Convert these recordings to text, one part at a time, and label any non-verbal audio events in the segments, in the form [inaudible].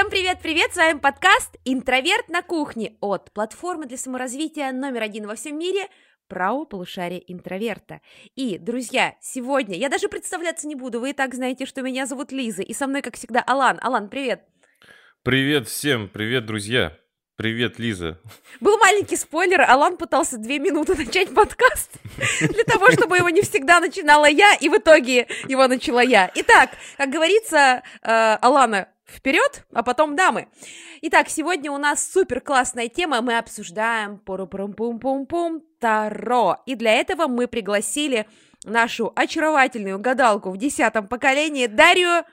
Всем привет-привет! С вами подкаст «Интроверт на кухне» от платформы для саморазвития номер один во всем мире правого полушария интроверта. И, друзья, сегодня я даже представляться не буду, вы и так знаете, что меня зовут Лиза, и со мной, как всегда, Алан. Алан, привет! Привет всем, привет, друзья! Привет, Лиза. Был маленький спойлер, Алан пытался две минуты начать подкаст [laughs] для того, чтобы его не всегда начинала я, и в итоге его начала я. Итак, как говорится, э, Алана вперед, а потом дамы. Итак, сегодня у нас супер классная тема. Мы обсуждаем пум-пум-пум-пум Таро. И для этого мы пригласили нашу очаровательную гадалку в десятом поколении Дарью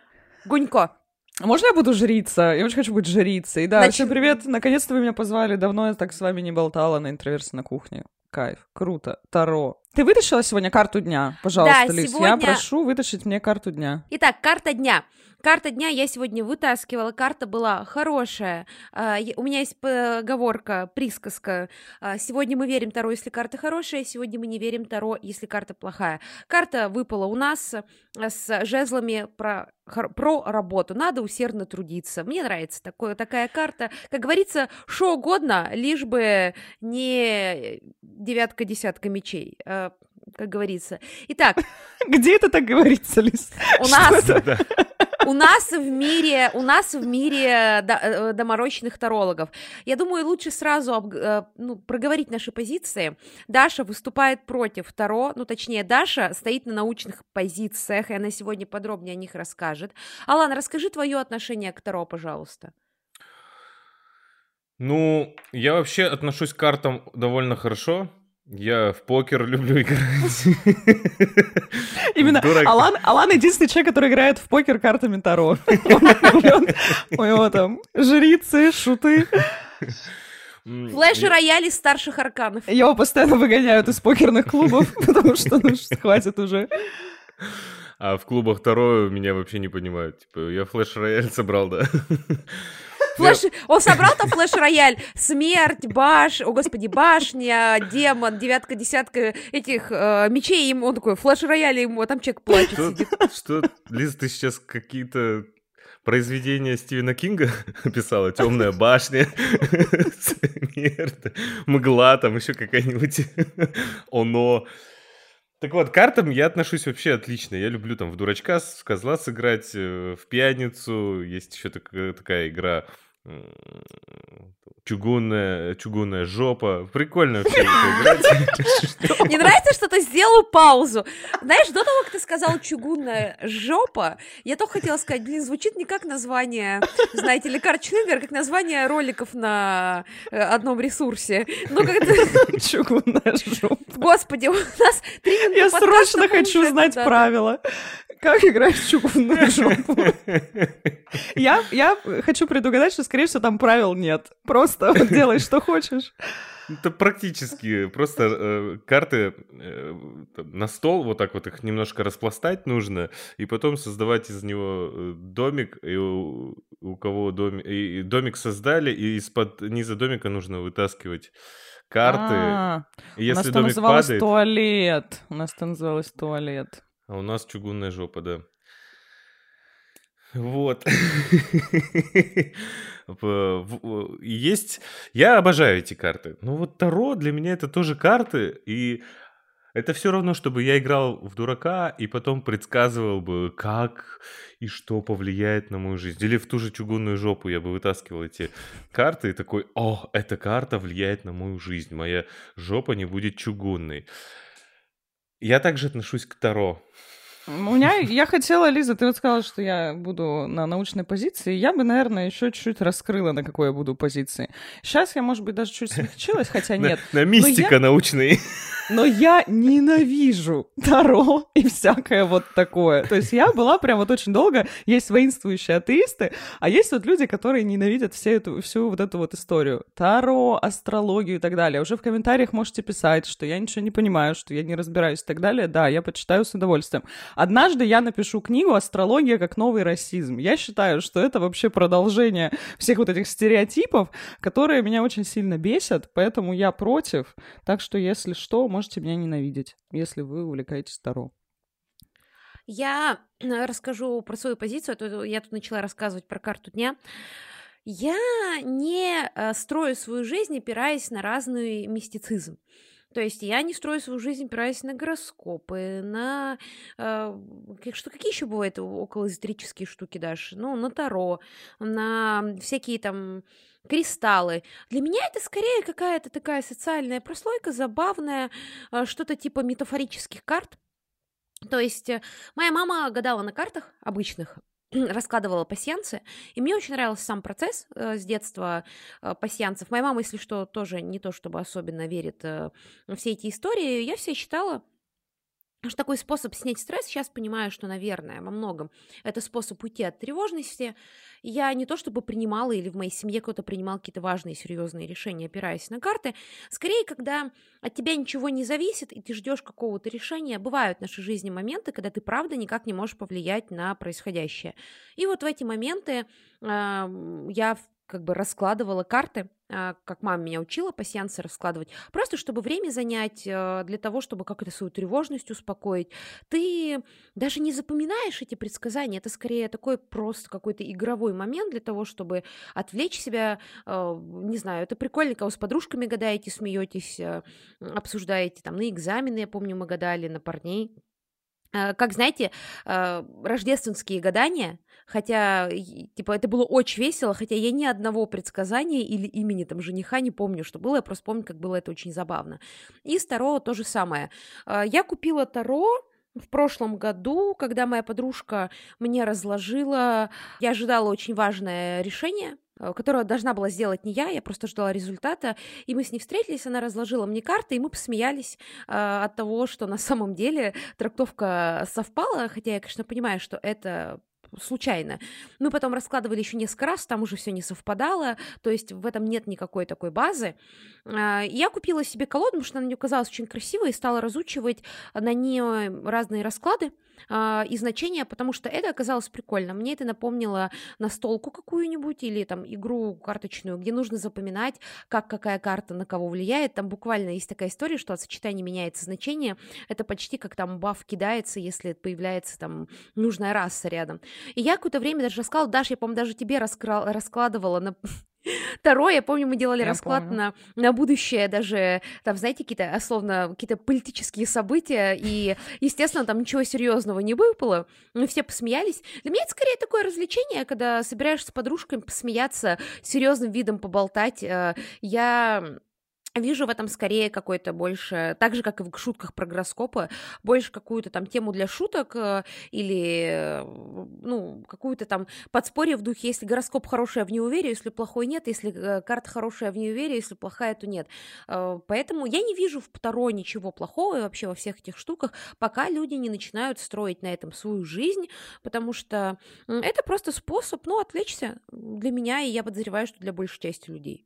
Гунько. Можно я буду жрица? Я очень хочу быть жрицей. Да, Нач... всем привет. Наконец-то вы меня позвали. Давно я так с вами не болтала на интроверсе на кухне. Кайф, круто. Таро. Ты вытащила сегодня карту дня? Пожалуйста, да, Лиз, сегодня... я прошу вытащить мне карту дня. Итак, карта дня. Карта дня я сегодня вытаскивала, карта была хорошая. А, у меня есть поговорка, присказка. А, сегодня мы верим Таро, если карта хорошая, сегодня мы не верим Таро, если карта плохая. Карта выпала у нас а, с жезлами про, про работу. Надо усердно трудиться. Мне нравится такое, такая карта. Как говорится, что угодно, лишь бы не девятка-десятка мечей как говорится. Итак. [laughs] Где это так говорится, Лиз? У нас... У нас в мире, у нас в мире э, доморощенных тарологов. Я думаю, лучше сразу э, ну, проговорить наши позиции. Даша выступает против Таро, ну, точнее, Даша стоит на научных позициях, и она сегодня подробнее о них расскажет. Алан, расскажи твое отношение к Таро, пожалуйста. Ну, я вообще отношусь к картам довольно хорошо. Я в покер люблю играть. [laughs] Именно Алан, Алан единственный человек, который играет в покер картами Таро. [laughs] У него там жрицы, шуты. Флэш рояли старших арканов. Его постоянно выгоняют из покерных клубов, [laughs] потому что ну, хватит уже. А в клубах Таро меня вообще не понимают. Типа, я флеш-рояль собрал, да. Флэш... Он собрал там флеш-рояль. Смерть, баш... О, господи, башня, демон, девятка, десятка этих э, мечей. Ему он такой, флеш-рояль ему, а там человек плачет что, сидит. Что, Лиз, ты сейчас какие-то произведение Стивена Кинга [laughs] писала «Темная башня», «Смерть», «Мгла», там еще какая-нибудь «Оно». Так вот, к картам я отношусь вообще отлично. Я люблю там в дурачка, с козла сыграть, э, в пьяницу. Есть еще такая, такая игра чугунная, чугунная жопа. Прикольно вообще играть. [laughs] Мне нравится, что ты сделал паузу. Знаешь, до того, как ты сказал чугунная жопа, я только хотела сказать, блин, звучит не как название, знаете ли, карточный игр, как название роликов на э, одном ресурсе. Ну, как это... [laughs] Чугунная жопа. Господи, у нас три минуты Я срочно хочу знать правила. Как играть в чугунную жопу? [laughs] Я, я хочу предугадать, что, скорее всего, там правил нет. Просто вот [laughs] делай, что хочешь. Это практически просто э, карты э, на стол, вот так вот их немножко распластать нужно, и потом создавать из него э, домик, и у, у кого домик, и домик создали, и из-под низа домика нужно вытаскивать карты. А, если у нас домик называлось падает... туалет. У нас это называлось туалет. А у нас чугунная жопа, да. Вот. [laughs] Есть... Я обожаю эти карты. Но вот Таро для меня это тоже карты, и это все равно, чтобы я играл в дурака и потом предсказывал бы, как и что повлияет на мою жизнь. Или в ту же чугунную жопу я бы вытаскивал эти карты и такой, о, эта карта влияет на мою жизнь, моя жопа не будет чугунной. Я также отношусь к Таро. У меня, я хотела, Лиза, ты вот сказала, что я буду на научной позиции. Я бы, наверное, еще чуть-чуть раскрыла, на какой я буду позиции. Сейчас я, может быть, даже чуть смягчилась, хотя [laughs] нет. На, мистика научный. Но я ненавижу Таро и всякое вот такое. То есть я была прям вот очень долго, есть воинствующие атеисты, а есть вот люди, которые ненавидят всю эту, всю вот эту вот историю. Таро, астрологию и так далее. Уже в комментариях можете писать, что я ничего не понимаю, что я не разбираюсь и так далее. Да, я почитаю с удовольствием. Однажды я напишу книгу «Астрология как новый расизм». Я считаю, что это вообще продолжение всех вот этих стереотипов, которые меня очень сильно бесят, поэтому я против. Так что, если что, можете меня ненавидеть, если вы увлекаетесь Таро. Я [clears throat] расскажу про свою позицию, а я тут начала рассказывать про карту дня. Я не э, строю свою жизнь, опираясь на разный мистицизм. То есть я не строю свою жизнь, опираясь на гороскопы, на... Э, что, какие еще бывают около эзотерические штуки даже? Ну, на Таро, на всякие там кристаллы. Для меня это скорее какая-то такая социальная прослойка, забавная, э, что-то типа метафорических карт. То есть э, моя мама гадала на картах обычных, [clears throat] раскладывала пасьянцы, и мне очень нравился сам процесс э, с детства э, пасьянцев. Моя мама, если что, тоже не то чтобы особенно верит э, все эти истории. Я все считала, что такой способ снять стресс, сейчас понимаю, что, наверное, во многом это способ уйти от тревожности. Я не то чтобы принимала или в моей семье кто-то принимал какие-то важные, серьезные решения, опираясь на карты. Скорее, когда от тебя ничего не зависит, и ты ждешь какого-то решения, бывают в нашей жизни моменты, когда ты, правда, никак не можешь повлиять на происходящее. И вот в эти моменты э, я как бы раскладывала карты, а, как мама меня учила пассиансы раскладывать, просто чтобы время занять а, для того, чтобы как-то свою тревожность успокоить. Ты даже не запоминаешь эти предсказания, это скорее такой просто какой-то игровой момент для того, чтобы отвлечь себя, а, не знаю, это прикольно, когда вы с подружками гадаете, смеетесь, обсуждаете, там, на экзамены, я помню, мы гадали на парней, как, знаете, рождественские гадания, хотя, типа, это было очень весело, хотя я ни одного предсказания или имени там жениха не помню, что было, я просто помню, как было это очень забавно. И с Таро то же самое. А, я купила Таро, в прошлом году, когда моя подружка мне разложила, я ожидала очень важное решение, э, которое должна была сделать не я, я просто ждала результата, и мы с ней встретились, она разложила мне карты, и мы посмеялись э, от того, что на самом деле трактовка совпала, хотя я, конечно, понимаю, что это случайно. Мы потом раскладывали еще несколько раз, там уже все не совпадало, то есть в этом нет никакой такой базы. А, я купила себе колоду, потому что она мне казалась очень красивой, и стала разучивать на нее разные расклады э, и значения, потому что это оказалось прикольно. Мне это напомнило настолку какую-нибудь или там игру карточную, где нужно запоминать, как какая карта на кого влияет. Там буквально есть такая история, что от сочетания меняется значение. Это почти как там баф кидается, если появляется там нужная раса рядом. И я какое-то время даже рассказала, Даша, я, по-моему, даже тебе раскра- раскладывала на [laughs] Второе, я помню, мы делали я расклад на, на будущее, даже там, знаете, какие-то, условно, какие-то политические события, и, естественно, там ничего серьезного не выпало, мы все посмеялись. Для меня это скорее такое развлечение, когда собираешься с подружками посмеяться, серьезным видом поболтать. Э, я Вижу в этом скорее какой-то больше, так же, как и в шутках про гороскопы, больше какую-то там тему для шуток э, или, ну, какую-то там подспорье в духе, если гороскоп хороший, я в него верю, если плохой нет, если э, карта хорошая, я в нее верю, если плохая, то нет. Э, поэтому я не вижу в Таро ничего плохого вообще во всех этих штуках, пока люди не начинают строить на этом свою жизнь, потому что это просто способ, ну, отвлечься для меня, и я подозреваю, что для большей части людей.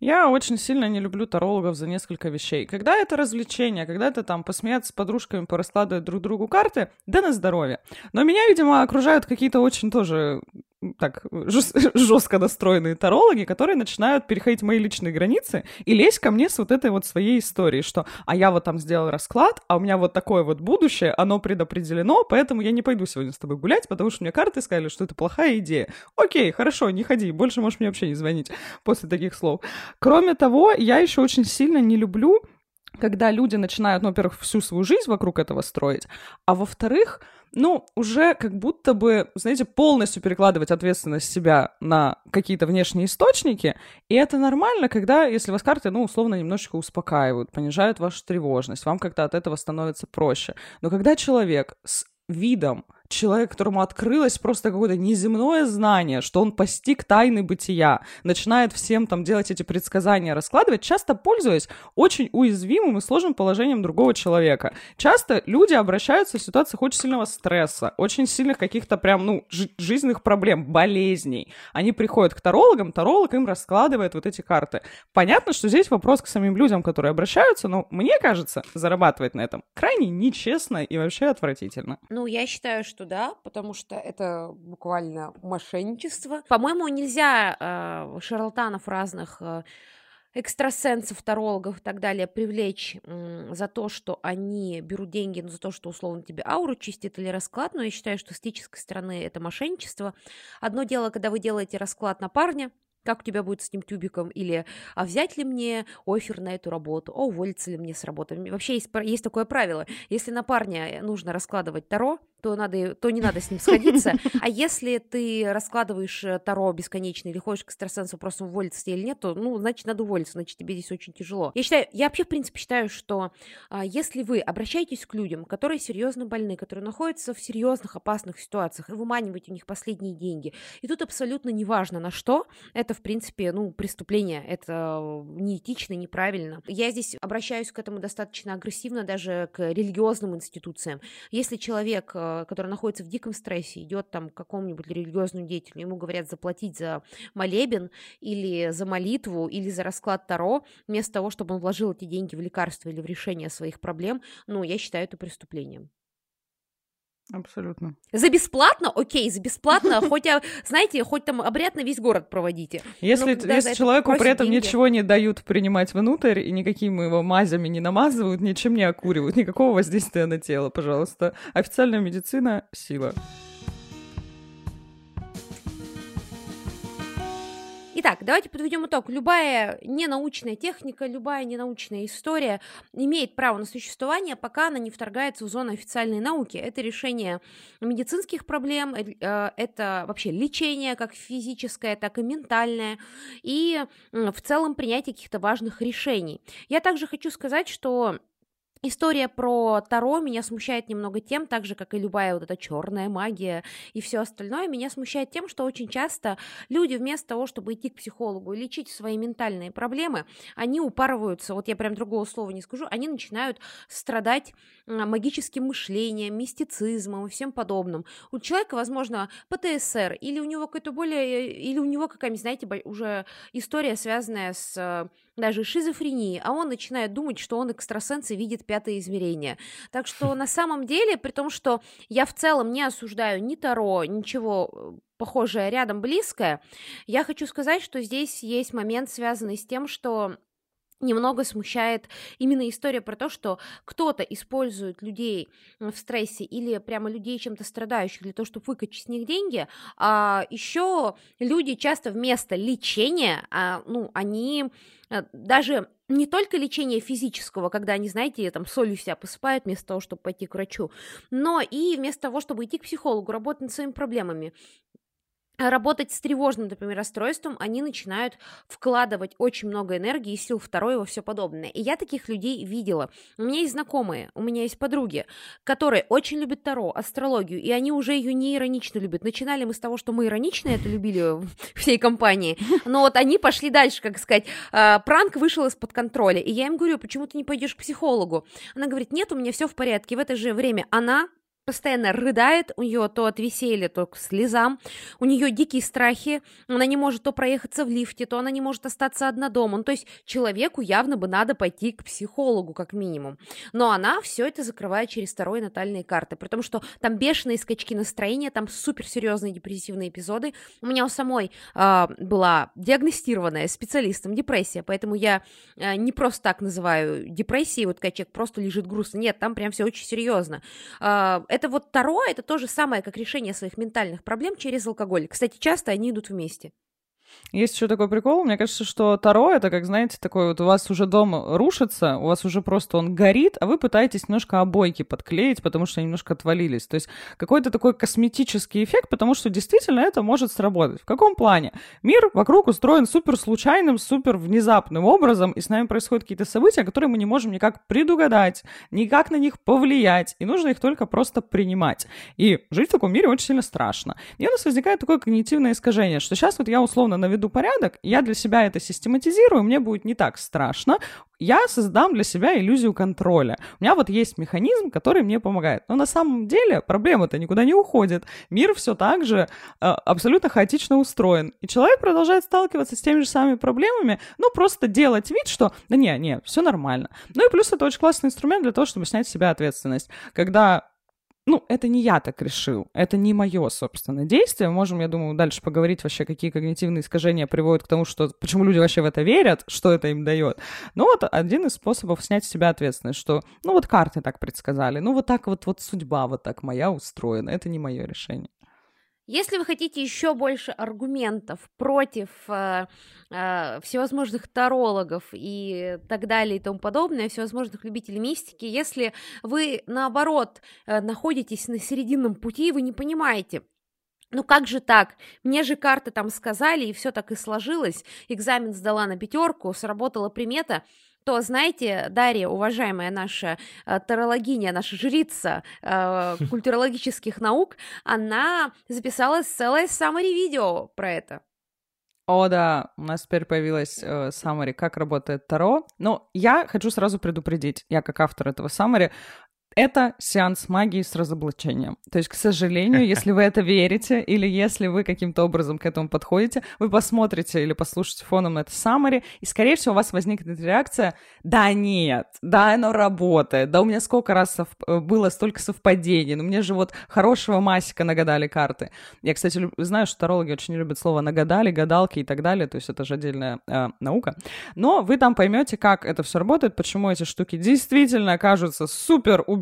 Я очень сильно не люблю тарологов за несколько вещей. Когда это развлечение, когда это там посмеяться с подружками, пораскладывать друг другу карты, да на здоровье. Но меня, видимо, окружают какие-то очень тоже так жестко [laughs] настроенные тарологи, которые начинают переходить мои личные границы и лезть ко мне с вот этой вот своей историей, что а я вот там сделал расклад, а у меня вот такое вот будущее, оно предопределено, поэтому я не пойду сегодня с тобой гулять, потому что мне карты сказали, что это плохая идея. Окей, хорошо, не ходи, больше можешь мне вообще не звонить после таких слов. Кроме того, я еще очень сильно не люблю когда люди начинают, ну, во-первых, всю свою жизнь вокруг этого строить, а во-вторых, ну, уже как будто бы, знаете, полностью перекладывать ответственность себя на какие-то внешние источники, и это нормально, когда, если вас карты, ну, условно, немножечко успокаивают, понижают вашу тревожность, вам как-то от этого становится проще. Но когда человек с видом человек, которому открылось просто какое-то неземное знание, что он постиг тайны бытия, начинает всем там делать эти предсказания, раскладывать, часто пользуясь очень уязвимым и сложным положением другого человека. Часто люди обращаются в ситуациях очень сильного стресса, очень сильных каких-то прям, ну, жизненных проблем, болезней. Они приходят к тарологам, таролог им раскладывает вот эти карты. Понятно, что здесь вопрос к самим людям, которые обращаются, но мне кажется, зарабатывать на этом крайне нечестно и вообще отвратительно. Ну, я считаю, что да, потому что это буквально мошенничество. По-моему, нельзя э, шарлатанов разных э, экстрасенсов, тарологов и так далее привлечь м, за то, что они берут деньги, ну, за то, что условно тебе ауру чистит или расклад, но я считаю, что с этической стороны это мошенничество. Одно дело, когда вы делаете расклад на парня, как у тебя будет с этим тюбиком, или а взять ли мне офер на эту работу, а уволиться ли мне с работы. Вообще есть, есть такое правило, если на парня нужно раскладывать Таро, то, надо, то не надо с ним сходиться. [laughs] А если ты раскладываешь э, Таро бесконечно или ходишь к экстрасенсу просто уволиться или нет, то, ну, значит, надо уволиться, значит, тебе здесь очень тяжело. Я считаю, я вообще, в принципе, считаю, что а, если вы обращаетесь к людям, которые серьезно больны, которые находятся в серьезных опасных ситуациях, и выманиваете у них последние деньги, и тут абсолютно неважно на что, это, в принципе, ну, преступление, это неэтично, неправильно. Я здесь обращаюсь к этому достаточно агрессивно, даже к религиозным институциям. Если человек э, который находится в диком стрессе, идет там к какому-нибудь религиозному деятелю, ему говорят заплатить за молебен или за молитву, или за расклад Таро, вместо того, чтобы он вложил эти деньги в лекарства или в решение своих проблем, ну, я считаю это преступлением. Абсолютно. За бесплатно? Окей, за бесплатно, [laughs] хоть, знаете, хоть там обряд на весь город проводите. Если, ну, если человеку при этом деньги. ничего не дают принимать внутрь, и никакими его мазями не намазывают, ничем не окуривают, никакого воздействия на тело, пожалуйста. Официальная медицина — сила. Итак, давайте подведем итог. Любая ненаучная техника, любая ненаучная история имеет право на существование, пока она не вторгается в зону официальной науки. Это решение медицинских проблем, э, это вообще лечение, как физическое, так и ментальное, и в целом принятие каких-то важных решений. Я также хочу сказать, что История про Таро меня смущает немного тем, так же, как и любая вот эта черная магия и все остальное, меня смущает тем, что очень часто люди вместо того, чтобы идти к психологу и лечить свои ментальные проблемы, они упарываются, вот я прям другого слова не скажу, они начинают страдать магическим мышлением, мистицизмом и всем подобным. У человека, возможно, ПТСР, или у него какой-то более, или у него какая-нибудь, знаете, уже история, связанная с даже шизофренией, а он начинает думать, что он экстрасенс и видит пятое измерение. Так что [laughs] на самом деле, при том, что я в целом не осуждаю ни Таро, ничего э, похожее рядом близкое, я хочу сказать, что здесь есть момент, связанный с тем, что немного смущает именно история про то, что кто-то использует людей в стрессе или прямо людей чем-то страдающих для того, чтобы выкачать с них деньги, а еще люди часто вместо лечения, а, ну, они а, даже не только лечение физического, когда они, знаете, там солью себя посыпают вместо того, чтобы пойти к врачу, но и вместо того, чтобы идти к психологу, работать над своими проблемами работать с тревожным, например, расстройством, они начинают вкладывать очень много энергии, сил второй во все подобное. И я таких людей видела. У меня есть знакомые, у меня есть подруги, которые очень любят Таро, астрологию, и они уже ее не иронично любят. Начинали мы с того, что мы иронично это любили [laughs] всей компании, [laughs] но вот они пошли дальше, как сказать, а, пранк вышел из-под контроля. И я им говорю, почему ты не пойдешь к психологу? Она говорит, нет, у меня все в порядке. В это же время она постоянно рыдает, у нее то от веселья, то к слезам, у нее дикие страхи, она не может то проехаться в лифте, то она не может остаться одна дома. Ну, то есть человеку явно бы надо пойти к психологу, как минимум. Но она все это закрывает через второй натальные карты, при том, что там бешеные скачки настроения, там суперсерьезные депрессивные эпизоды. У меня у самой э, была диагностированная специалистом депрессия, поэтому я э, не просто так называю депрессией, вот когда человек просто лежит грустно. Нет, там прям все очень серьезно. Э, это вот Таро, это то же самое, как решение своих ментальных проблем через алкоголь. Кстати, часто они идут вместе. Есть еще такой прикол, мне кажется, что Таро это, как, знаете, такой вот у вас уже дом рушится, у вас уже просто он горит, а вы пытаетесь немножко обойки подклеить, потому что немножко отвалились. То есть какой-то такой косметический эффект, потому что действительно это может сработать. В каком плане? Мир вокруг устроен супер случайным, супер внезапным образом, и с нами происходят какие-то события, которые мы не можем никак предугадать, никак на них повлиять, и нужно их только просто принимать. И жить в таком мире очень сильно страшно. И у нас возникает такое когнитивное искажение, что сейчас вот я условно наведу порядок, я для себя это систематизирую, мне будет не так страшно, я создам для себя иллюзию контроля. У меня вот есть механизм, который мне помогает. Но на самом деле проблема-то никуда не уходит. Мир все так же э, абсолютно хаотично устроен. И человек продолжает сталкиваться с теми же самыми проблемами, ну просто делать вид, что да не, не, все нормально. Ну и плюс это очень классный инструмент для того, чтобы снять с себя ответственность. Когда ну, это не я так решил, это не мое, собственно, действие. Можем, я думаю, дальше поговорить вообще, какие когнитивные искажения приводят к тому, что почему люди вообще в это верят, что это им дает. Ну, вот один из способов снять с себя ответственность, что, ну, вот карты так предсказали, ну, вот так вот, вот судьба вот так моя устроена, это не мое решение. Если вы хотите еще больше аргументов против э, э, всевозможных тарологов и так далее и тому подобное, всевозможных любителей мистики, если вы, наоборот, э, находитесь на серединном пути, вы не понимаете, ну как же так? Мне же карты там сказали, и все так и сложилось. Экзамен сдала на пятерку, сработала примета то, знаете, Дарья, уважаемая наша э, тарологиня, наша жрица э, [laughs] культурологических наук, она записала целое summary видео про это. О, да, у нас теперь появилась э, summary, как работает Таро. Но я хочу сразу предупредить, я как автор этого summary, это сеанс магии с разоблачением. То есть, к сожалению, если вы это верите, или если вы каким-то образом к этому подходите, вы посмотрите или послушаете фоном это summary, и, скорее всего, у вас возникнет реакция «Да нет, да, оно работает, да у меня сколько раз сов... Э, было столько совпадений, ну мне же вот хорошего масика нагадали карты». Я, кстати, люб... знаю, что тарологи очень любят слово «нагадали», «гадалки» и так далее, то есть это же отдельная э, наука. Но вы там поймете, как это все работает, почему эти штуки действительно окажутся супер убедительными.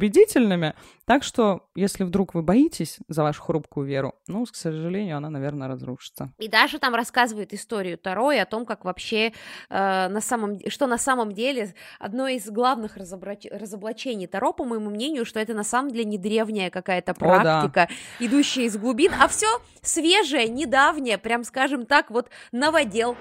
Так что, если вдруг вы боитесь за вашу хрупкую веру, ну, к сожалению, она, наверное, разрушится. И даже там рассказывает историю Таро и о том, как вообще э, на самом что на самом деле одно из главных разоблач... разоблачений Таро, по моему мнению, что это на самом деле не древняя какая-то практика, О, да. идущая из глубин, а все свежее, недавнее, прям скажем так, вот новодел.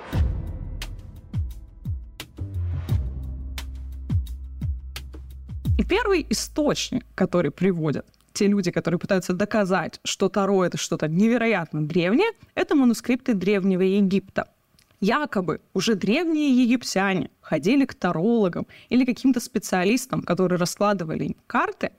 И первый источник, который приводят те люди, которые пытаются доказать, что Таро — это что-то невероятно древнее, это манускрипты Древнего Египта. Якобы уже древние египтяне ходили к тарологам или каким-то специалистам, которые раскладывали им карты,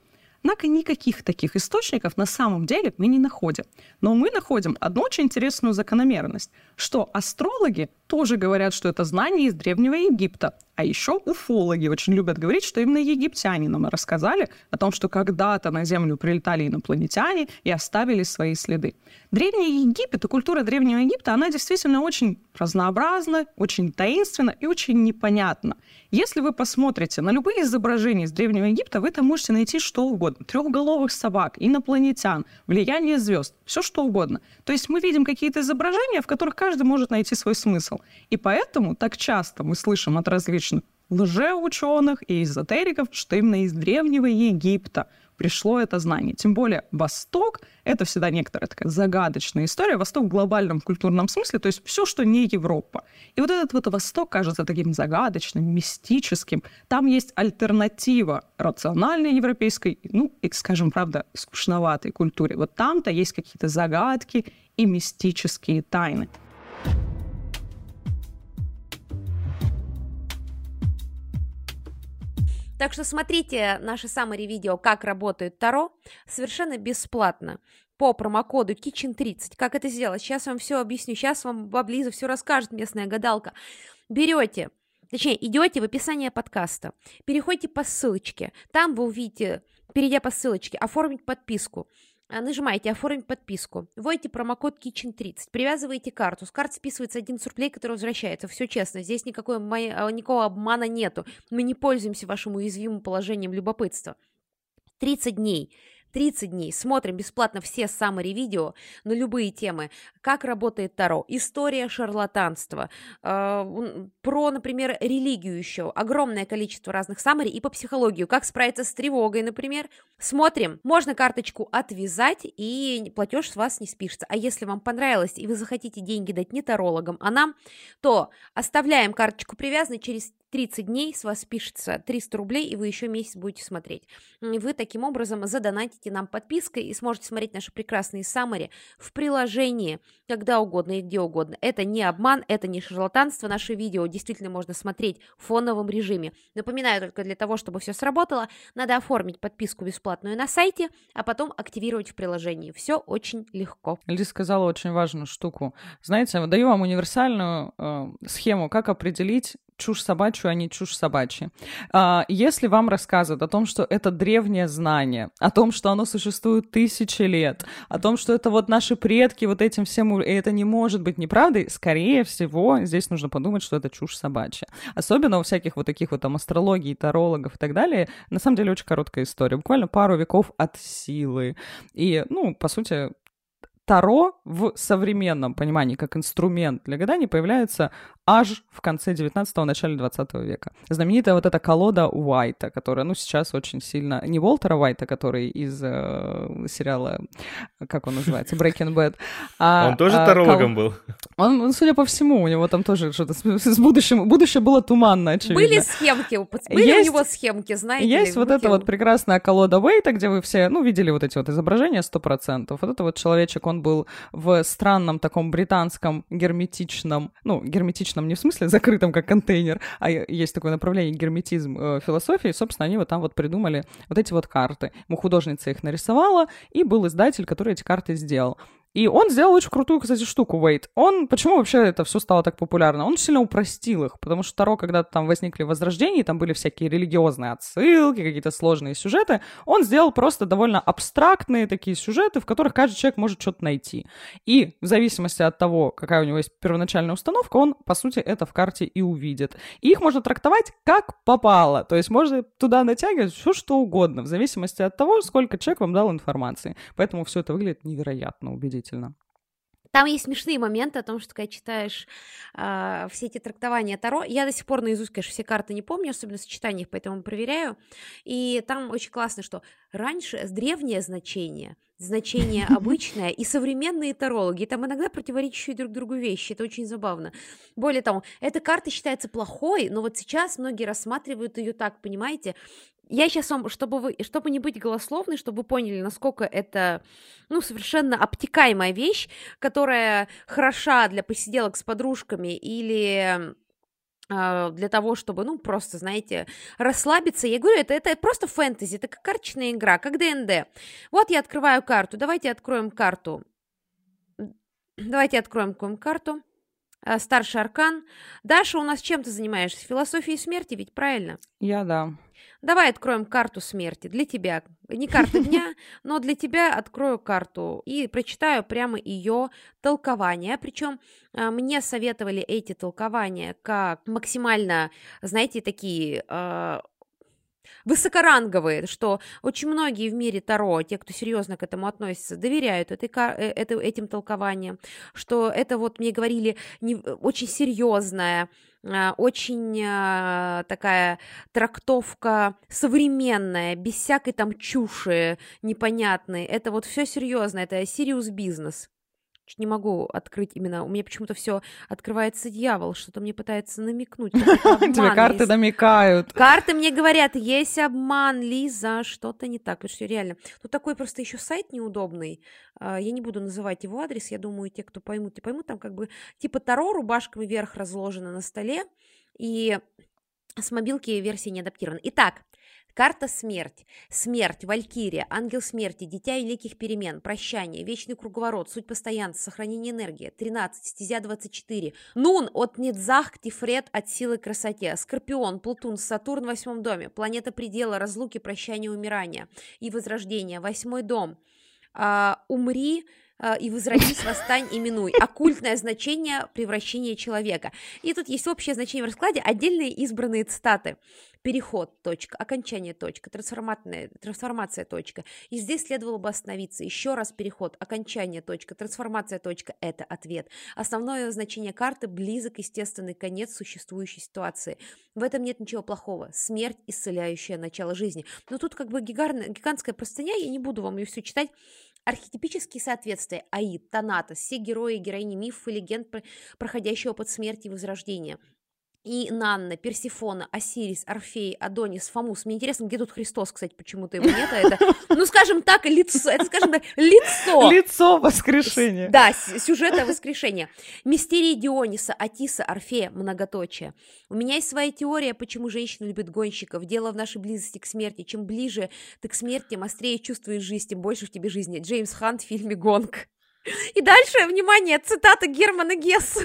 Однако никаких таких источников на самом деле мы не находим. Но мы находим одну очень интересную закономерность, что астрологи тоже говорят, что это знание из Древнего Египта. А еще уфологи очень любят говорить, что именно египтяне нам рассказали о том, что когда-то на Землю прилетали инопланетяне и оставили свои следы. Древний Египет и культура Древнего Египта, она действительно очень разнообразна, очень таинственна и очень непонятна. Если вы посмотрите на любые изображения из Древнего Египта, вы там можете найти что угодно. Трехголовых собак, инопланетян, влияние звезд, все что угодно. То есть мы видим какие-то изображения, в которых каждый может найти свой смысл. И поэтому так часто мы слышим от различных лжеученых и эзотериков, что именно из Древнего Египта пришло это знание. Тем более Восток — это всегда некоторая такая загадочная история. Восток в глобальном культурном смысле, то есть все, что не Европа. И вот этот вот Восток кажется таким загадочным, мистическим. Там есть альтернатива рациональной европейской, ну, и, скажем, правда, скучноватой культуре. Вот там-то есть какие-то загадки и мистические тайны. Так что смотрите наше summary видео «Как работает Таро» совершенно бесплатно по промокоду Kitchen30. Как это сделать? Сейчас вам все объясню. Сейчас вам Баблиза все расскажет, местная гадалка. Берете точнее, идете в описание подкаста, переходите по ссылочке, там вы увидите, перейдя по ссылочке, оформить подписку. А, нажимаете «Оформить подписку», вводите промокод KITCHEN30, привязываете карту, с карты списывается 11 рублей, который возвращается. Все честно, здесь никакой, а, никакого обмана нету. Мы не пользуемся вашим уязвимым положением любопытства. 30 дней 30 дней смотрим бесплатно все summary видео на любые темы. Как работает Таро, история шарлатанства, э, про, например, религию еще. Огромное количество разных summary и по психологию. Как справиться с тревогой, например. Смотрим. Можно карточку отвязать, и платеж с вас не спишется. А если вам понравилось, и вы захотите деньги дать не тарологам, а нам, то оставляем карточку привязанной через 30 дней с вас пишется 300 рублей, и вы еще месяц будете смотреть. Вы таким образом задонатите нам подпиской и сможете смотреть наши прекрасные саммари в приложении когда угодно и где угодно. Это не обман, это не шарлатанство. Наши видео действительно можно смотреть в фоновом режиме. Напоминаю, только для того, чтобы все сработало, надо оформить подписку бесплатную на сайте, а потом активировать в приложении. Все очень легко. Ли сказала очень важную штуку. Знаете, даю вам универсальную э, схему, как определить чушь собачью, а не чушь собачья. А, если вам рассказывают о том, что это древнее знание, о том, что оно существует тысячи лет, о том, что это вот наши предки вот этим всем, и это не может быть неправдой, скорее всего, здесь нужно подумать, что это чушь собачья. Особенно у всяких вот таких вот там астрологий, тарологов и так далее. На самом деле очень короткая история, буквально пару веков от силы. И, ну, по сути, Таро в современном понимании как инструмент для гадания появляется аж в конце 19-го, начале 20 века. Знаменитая вот эта колода Уайта, которая, ну, сейчас очень сильно... Не Уолтера Уайта, который из э, сериала, как он называется, Breaking Bad. А, он тоже а, тарологом кол... был? Он, он, судя по всему, у него там тоже что-то с, с будущим... Будущее было туманно, очевидно. Были схемки, были есть, у него схемки, знаете Есть ли, вот эта вот прекрасная колода Уайта, где вы все, ну, видели вот эти вот изображения 100%. Вот это вот человечек, он был в странном таком британском герметичном, ну, герметичном не в смысле [laughs] закрытом как контейнер, а есть такое направление герметизм э, философии, собственно, они вот там вот придумали вот эти вот карты. Ему художница их нарисовала, и был издатель, который эти карты сделал. И он сделал очень крутую, кстати, штуку, Уэйт. Он, почему вообще это все стало так популярно? Он сильно упростил их, потому что Таро, когда там возникли возрождения, там были всякие религиозные отсылки, какие-то сложные сюжеты, он сделал просто довольно абстрактные такие сюжеты, в которых каждый человек может что-то найти. И в зависимости от того, какая у него есть первоначальная установка, он, по сути, это в карте и увидит. И их можно трактовать как попало, то есть можно туда натягивать все, что угодно, в зависимости от того, сколько человек вам дал информации. Поэтому все это выглядит невероятно убедительно действительно. Там есть смешные моменты о том, что когда читаешь э, все эти трактования Таро, я до сих пор наизусть, конечно, все карты не помню, особенно сочетания их, поэтому проверяю. И там очень классно, что раньше древнее значение, значение [laughs] обычное и современные тарологи, там иногда противоречащие друг другу вещи, это очень забавно. Более того, эта карта считается плохой, но вот сейчас многие рассматривают ее так, понимаете, я сейчас вам, чтобы вы, чтобы не быть голословной, чтобы вы поняли, насколько это, ну, совершенно обтекаемая вещь, которая хороша для посиделок с подружками или а, для того, чтобы, ну, просто, знаете, расслабиться. Я говорю, это, это просто фэнтези, это как карточная игра, как ДНД. Вот я открываю карту, давайте откроем карту. Давайте откроем какую карту. А, старший аркан. Даша, у нас чем ты занимаешься? Философией смерти ведь, правильно? Я, да. Давай откроем карту смерти для тебя. Не карта [laughs] дня, но для тебя открою карту и прочитаю прямо ее толкование. Причем а, мне советовали эти толкования как максимально, знаете, такие а, высокоранговые, что очень многие в мире Таро, те, кто серьезно к этому относится, доверяют этой, э, этим толкованиям, что это вот мне говорили не, очень серьезное, очень а, такая трактовка современная, без всякой там чуши непонятной. Это вот все серьезно, это Сириус бизнес не могу открыть именно. У меня почему-то все открывается дьявол, что-то мне пытается намекнуть. [laughs] Тебе карты намекают. Карты мне говорят, есть обман, Лиза, что-то не так. Потому что реально. Тут такой просто еще сайт неудобный. А, я не буду называть его адрес. Я думаю, те, кто поймут, те поймут. Там как бы типа Таро рубашками вверх разложено на столе. И с мобилки версия не адаптирована. Итак, Карта смерть. Смерть, Валькирия, ангел смерти, дитя великих перемен, прощание, вечный круговорот, суть постоянства, сохранение энергии. 13, стезя 24. Нун от Недзах, Тифред от силы красоте. Скорпион, Плутун, Сатурн в восьмом доме. Планета предела, разлуки, прощания, умирания и возрождения. Восьмой дом. А, умри, и возродись, восстань, именуй. Оккультное значение превращения человека. И тут есть общее значение в раскладе, отдельные избранные цитаты переход, точка, окончание, точка, трансформация, трансформация, точка. И здесь следовало бы остановиться. Еще раз переход, окончание, точка, трансформация, точка – это ответ. Основное значение карты – близок естественный конец существующей ситуации. В этом нет ничего плохого. Смерть – исцеляющее начало жизни. Но тут как бы гигантская простыня, я не буду вам ее все читать. Архетипические соответствия Аид, Таната, все герои и героини мифов и легенд, проходящего под смерть и возрождение – и Нанна, Персифона, Осирис, Орфей, Адонис, Фомус. Мне интересно, где тут Христос, кстати, почему-то его нет, а это, ну, скажем так, лицо, это, скажем так, лицо. Лицо воскрешения. Да, сюжета воскрешения. Мистерии Диониса, Атиса, Орфея, многоточие. У меня есть своя теория, почему женщины любят гонщиков. Дело в нашей близости к смерти. Чем ближе ты к смерти, тем острее чувствуешь жизнь, тем больше в тебе жизни. Джеймс Хант в фильме «Гонг». И дальше, внимание, цитата Германа Гесса.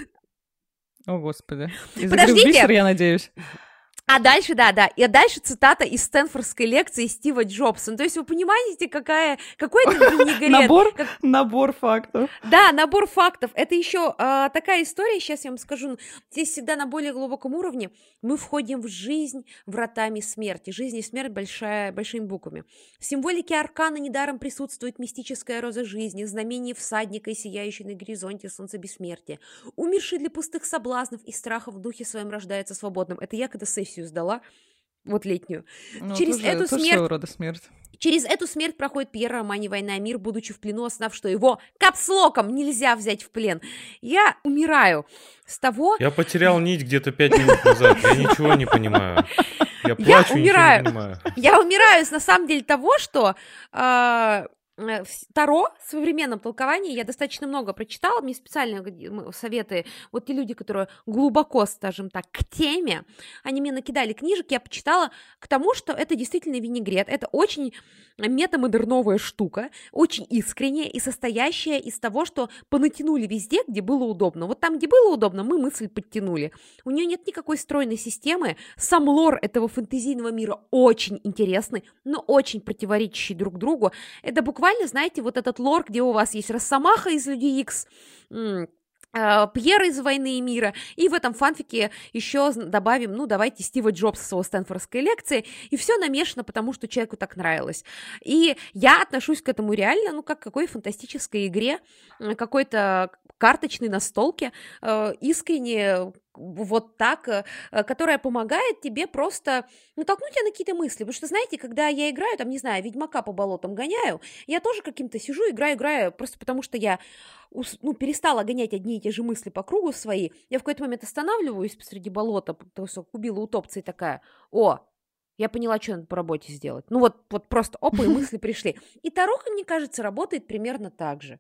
О, господи. Из Подождите! бисер, я надеюсь. А дальше, да, да, и дальше цитата из Стэнфордской лекции Стива Джобса. Ну, то есть вы понимаете, какая, какой это винегрет? Набор, как- набор фактов. Да, набор фактов. Это еще а, такая история, сейчас я вам скажу. Здесь всегда на более глубоком уровне мы входим в жизнь вратами смерти. Жизнь и смерть большая, большими буквами. В символике аркана недаром присутствует мистическая роза жизни, знамение всадника и сияющий на горизонте солнце бессмертия. Умерший для пустых соблазнов и страхов в духе своем рождается свободным. Это я когда сессию сдала, вот летнюю. Ну, Через тоже- эту тоже смерть- своего рода смерть. Через эту смерть проходит Пьер Романи «Война и мир», будучи в плену, осознав, что его капслоком нельзя взять в плен. Я умираю с того... Я потерял нить где-то пять минут назад. Я ничего не понимаю. Я плачу, ничего умираю. не понимаю. Я умираю с на самом деле того, что а, э, Таро в современном толковании я достаточно много прочитала, мне специально советы, вот те люди, которые глубоко, скажем так, к теме, они мне накидали книжек, я почитала к тому, что это действительно винегрет, это очень метамодерновая штука, очень искренняя и состоящая из того, что понатянули везде, где было удобно. Вот там, где было удобно, мы мысль подтянули. У нее нет никакой стройной системы, сам лор этого фэнтезийного мира очень интересный, но очень противоречащий друг другу. Это буквально, знаете, вот этот лор, где у вас есть Росомаха из Людей Икс, а, Пьер из «Войны и мира», и в этом фанфике еще добавим, ну, давайте Стива Джобса с его стэнфордской лекции, и все намешано, потому что человеку так нравилось. И я отношусь к этому реально, ну, как к какой фантастической игре, какой-то карточной настолке, э, искренне вот так, э, э, которая помогает тебе просто натолкнуть тебя на какие-то мысли. Потому что, знаете, когда я играю, там, не знаю, Ведьмака по болотам гоняю, я тоже каким-то сижу, играю, играю, просто потому что я ну, перестала гонять одни и те же мысли по кругу свои. Я в какой-то момент останавливаюсь посреди болота, потому что убила утопца и такая, о, я поняла, что надо по работе сделать. Ну вот, вот просто опа, и [laughs] мысли пришли. И Таро, мне кажется, работает примерно так же.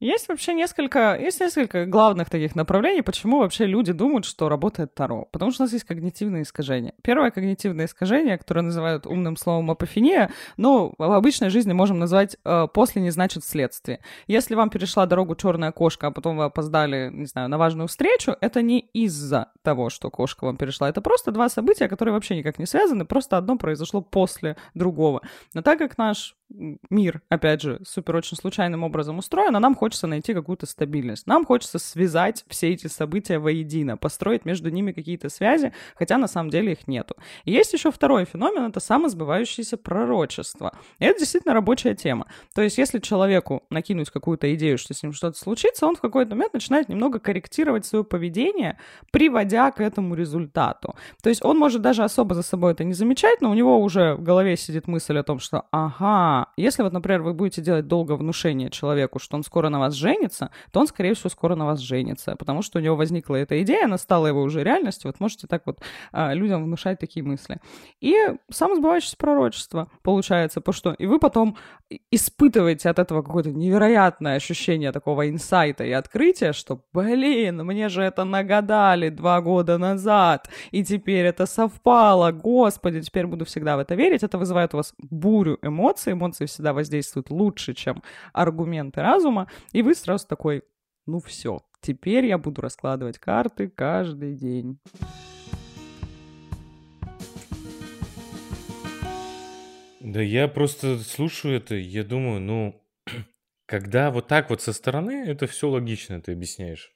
Есть вообще несколько, есть несколько главных таких направлений, почему вообще люди думают, что работает Таро. Потому что у нас есть когнитивные искажения. Первое когнитивное искажение, которое называют умным словом апофения, но в обычной жизни можем назвать э, «после не значит вследствие». Если вам перешла дорогу черная кошка, а потом вы опоздали, не знаю, на важную встречу, это не из-за того, что кошка вам перешла. Это просто два события, которые вообще никак не связаны, просто одно произошло после другого. Но так как наш мир, опять же, супер очень случайным образом устроен, а нам хочется найти какую-то стабильность. Нам хочется связать все эти события воедино, построить между ними какие-то связи, хотя на самом деле их нету. И есть еще второй феномен, это самосбывающееся пророчество. И это действительно рабочая тема. То есть если человеку накинуть какую-то идею, что с ним что-то случится, он в какой-то момент начинает немного корректировать свое поведение, приводя к этому результату. То есть он может даже особо за собой это не замечать, но у него уже в голове сидит мысль о том, что ага, если вот, например, вы будете делать долго внушение человеку, что он скоро на вас женится, то он, скорее всего, скоро на вас женится, потому что у него возникла эта идея, она стала его уже реальностью, вот можете так вот а, людям внушать такие мысли. И самосбывающееся пророчество получается, потому что и вы потом испытываете от этого какое-то невероятное ощущение такого инсайта и открытия, что, блин, мне же это нагадали два года назад, и теперь это совпало, господи, теперь буду всегда в это верить. Это вызывает у вас бурю эмоций, эмоции всегда воздействуют лучше, чем аргументы разума, и вы сразу такой, ну все, теперь я буду раскладывать карты каждый день. Да я просто слушаю это, я думаю, ну, [clears throat] когда вот так вот со стороны, это все логично, ты объясняешь.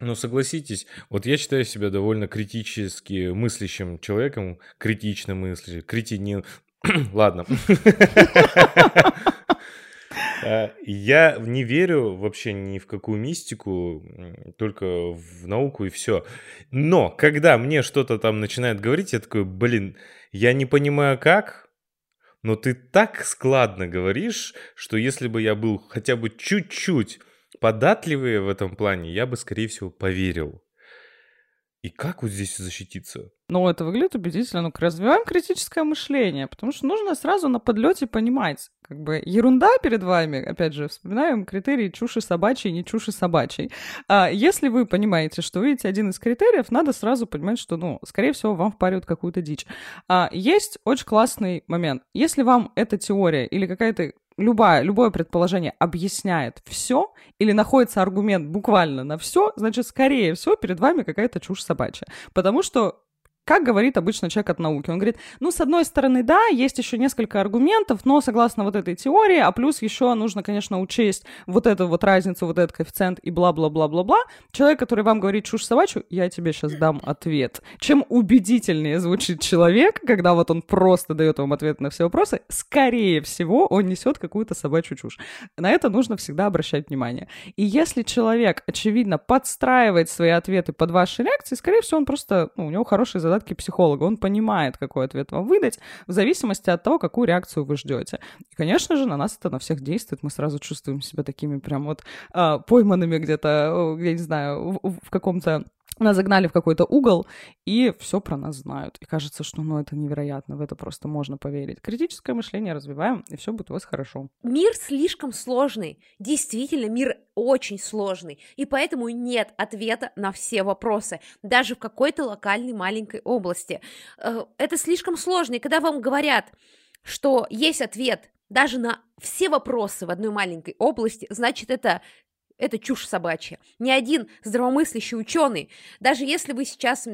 Но согласитесь, вот я считаю себя довольно критически мыслящим человеком, критично мыслящим, критинин. [clears throat] Ладно. А, Я не верю вообще ни в какую мистику, только в науку и все. Но когда мне что-то там начинает говорить, я такой, блин, я не понимаю как, но ты так складно говоришь, что если бы я был хотя бы чуть-чуть податливее в этом плане, я бы, скорее всего, поверил. И как вот здесь защититься? Ну, это выглядит убедительно. Ну, развиваем критическое мышление, потому что нужно сразу на подлете понимать, как бы ерунда перед вами, опять же, вспоминаем критерии чуши собачьей, не чуши собачьей. А если вы понимаете, что видите один из критериев, надо сразу понимать, что, ну, скорее всего, вам впаривают какую-то дичь. А, есть очень классный момент. Если вам эта теория или какая-то любое, любое предположение объясняет все или находится аргумент буквально на все, значит, скорее всего, перед вами какая-то чушь собачья. Потому что как говорит обычно человек от науки? Он говорит, ну, с одной стороны, да, есть еще несколько аргументов, но согласно вот этой теории, а плюс еще нужно, конечно, учесть вот эту вот разницу, вот этот коэффициент и бла-бла-бла-бла-бла. Человек, который вам говорит чушь собачью, я тебе сейчас дам ответ. Чем убедительнее звучит человек, когда вот он просто дает вам ответ на все вопросы, скорее всего, он несет какую-то собачью чушь. На это нужно всегда обращать внимание. И если человек, очевидно, подстраивает свои ответы под ваши реакции, скорее всего, он просто, ну, у него хороший задатки психолога. Он понимает, какой ответ вам выдать, в зависимости от того, какую реакцию вы ждете. И, конечно же, на нас это на всех действует. Мы сразу чувствуем себя такими прям вот э, пойманными где-то, я не знаю, в, в каком-то нас загнали в какой-то угол, и все про нас знают. И кажется, что ну, это невероятно, в это просто можно поверить. Критическое мышление развиваем, и все будет у вас хорошо. Мир слишком сложный. Действительно, мир очень сложный. И поэтому нет ответа на все вопросы, даже в какой-то локальной маленькой области. Э, это слишком сложно. И когда вам говорят, что есть ответ даже на все вопросы в одной маленькой области, значит, это это чушь собачья. Ни один здравомыслящий ученый, даже если вы сейчас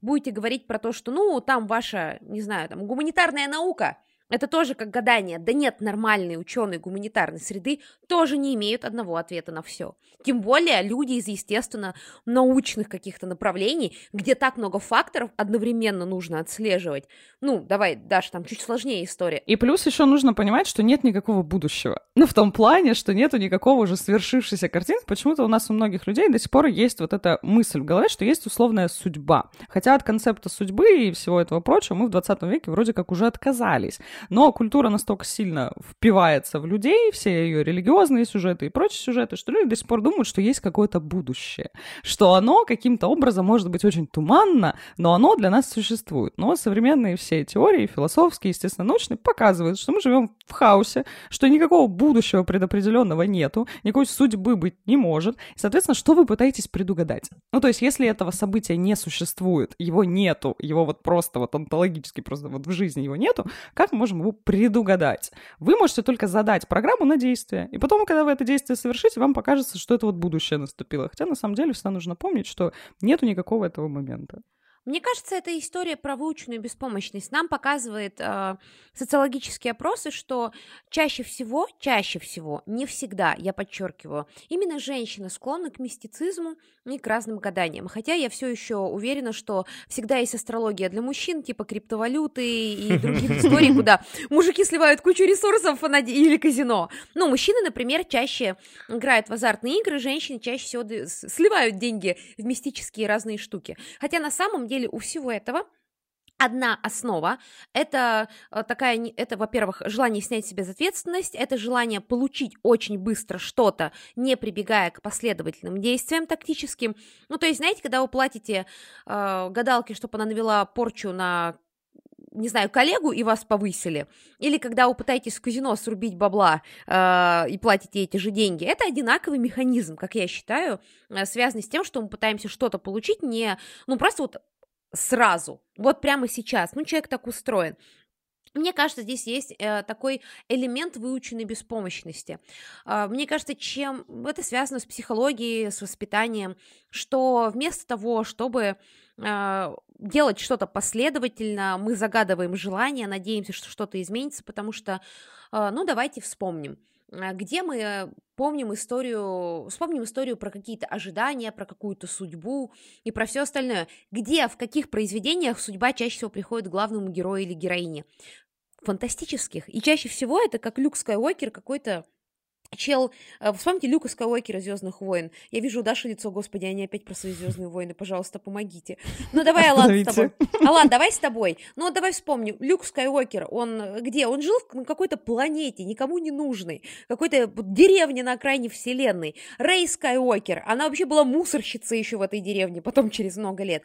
будете говорить про то, что, ну, там ваша, не знаю, там, гуманитарная наука, это тоже как гадание. Да нет, нормальные ученые гуманитарной среды тоже не имеют одного ответа на все. Тем более люди из, естественно, научных каких-то направлений, где так много факторов одновременно нужно отслеживать. Ну, давай, Даша, там чуть сложнее история. И плюс еще нужно понимать, что нет никакого будущего. Ну, в том плане, что нету никакого уже свершившейся картинки. Почему-то у нас у многих людей до сих пор есть вот эта мысль в голове, что есть условная судьба. Хотя от концепта судьбы и всего этого прочего мы в 20 веке вроде как уже отказались. Но культура настолько сильно впивается в людей, все ее религиозные сюжеты и прочие сюжеты, что люди до сих пор думают, что есть какое-то будущее, что оно каким-то образом может быть очень туманно, но оно для нас существует. Но современные все теории, философские, естественно, научные, показывают, что мы живем в хаосе, что никакого будущего предопределенного нету, никакой судьбы быть не может. И, соответственно, что вы пытаетесь предугадать? Ну, то есть, если этого события не существует, его нету, его вот просто вот онтологически, просто вот в жизни его нету, как мы можем его предугадать. Вы можете только задать программу на действие, и потом, когда вы это действие совершите, вам покажется, что это вот будущее наступило. Хотя на самом деле всегда нужно помнить, что нету никакого этого момента. Мне кажется, эта история про выученную беспомощность нам показывает э, социологические опросы, что чаще всего, чаще всего, не всегда, я подчеркиваю, именно женщины склонны к мистицизму и к разным гаданиям. Хотя я все еще уверена, что всегда есть астрология для мужчин, типа криптовалюты и других [laughs] историй, куда мужики сливают кучу ресурсов или казино. Но мужчины, например, чаще играют в азартные игры, женщины чаще всего сливают деньги в мистические разные штуки. Хотя на самом деле деле у всего этого Одна основа – это э, такая, это, во-первых, желание снять себе ответственность, это желание получить очень быстро что-то, не прибегая к последовательным действиям тактическим. Ну, то есть, знаете, когда вы платите э, гадалке, чтобы она навела порчу на не знаю, коллегу и вас повысили, или когда вы пытаетесь в казино срубить бабла э, и платите эти же деньги, это одинаковый механизм, как я считаю, э, связанный с тем, что мы пытаемся что-то получить не, ну, просто вот сразу, вот прямо сейчас. Ну, человек так устроен. Мне кажется, здесь есть э, такой элемент выученной беспомощности. Э, мне кажется, чем это связано с психологией, с воспитанием, что вместо того, чтобы э, делать что-то последовательно, мы загадываем желание, надеемся, что что-то изменится, потому что, э, ну, давайте вспомним. А, где мы помним историю, вспомним историю про какие-то ожидания, про какую-то судьбу и про все остальное. Где, в каких произведениях судьба чаще всего приходит к главному герою или героине? Фантастических. И чаще всего это как Люк Скайуокер какой-то Чел, э, вспомните Люка Скайуокера «Звездных войн». Я вижу у Даши лицо, господи, они опять про свои «Звездные войны», пожалуйста, помогите. Ну давай, [laughs] Алан, с тобой. Алан, давай с тобой. Ну давай вспомним. Люк Скайуокер, он э, где? Он жил на какой-то планете, никому не нужной, какой-то деревне на окраине вселенной. Рэй Скайуокер, она вообще была мусорщицей еще в этой деревне, потом через много лет.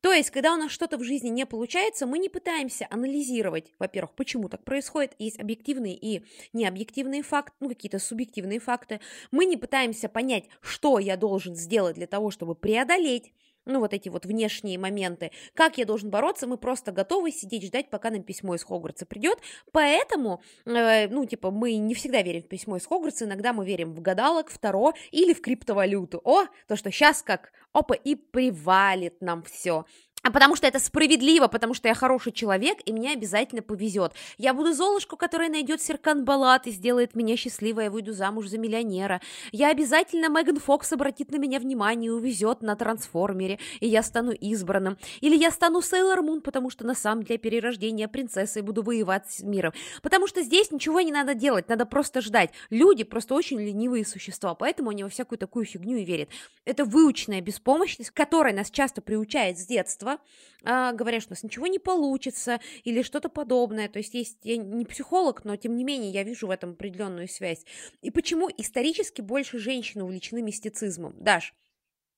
То есть, когда у нас что-то в жизни не получается, мы не пытаемся анализировать, во-первых, почему так происходит, есть объективные и необъективные факты, ну, какие-то субъективные факты. Мы не пытаемся понять, что я должен сделать для того, чтобы преодолеть ну, вот эти вот внешние моменты. Как я должен бороться? Мы просто готовы сидеть, ждать, пока нам письмо из Хогвартса придет. Поэтому, э, ну, типа, мы не всегда верим в письмо из Хогвартса, иногда мы верим в гадалок, в Таро или в криптовалюту. О, то, что сейчас как, опа, и привалит нам все. А потому что это справедливо, потому что я хороший человек, и мне обязательно повезет. Я буду Золушку, которая найдет Серкан Балат и сделает меня счастливой, я выйду замуж за миллионера. Я обязательно Меган Фокс обратит на меня внимание и увезет на трансформере, и я стану избранным. Или я стану Сейлор Мун, потому что на самом деле перерождение принцессы и буду воевать с миром. Потому что здесь ничего не надо делать, надо просто ждать. Люди просто очень ленивые существа, поэтому они во всякую такую фигню и верят. Это выученная беспомощность, которая нас часто приучает с детства, детства, а, говорят, что у нас ничего не получится или что-то подобное. То есть есть, я не психолог, но тем не менее я вижу в этом определенную связь. И почему исторически больше женщин увлечены мистицизмом? Даш,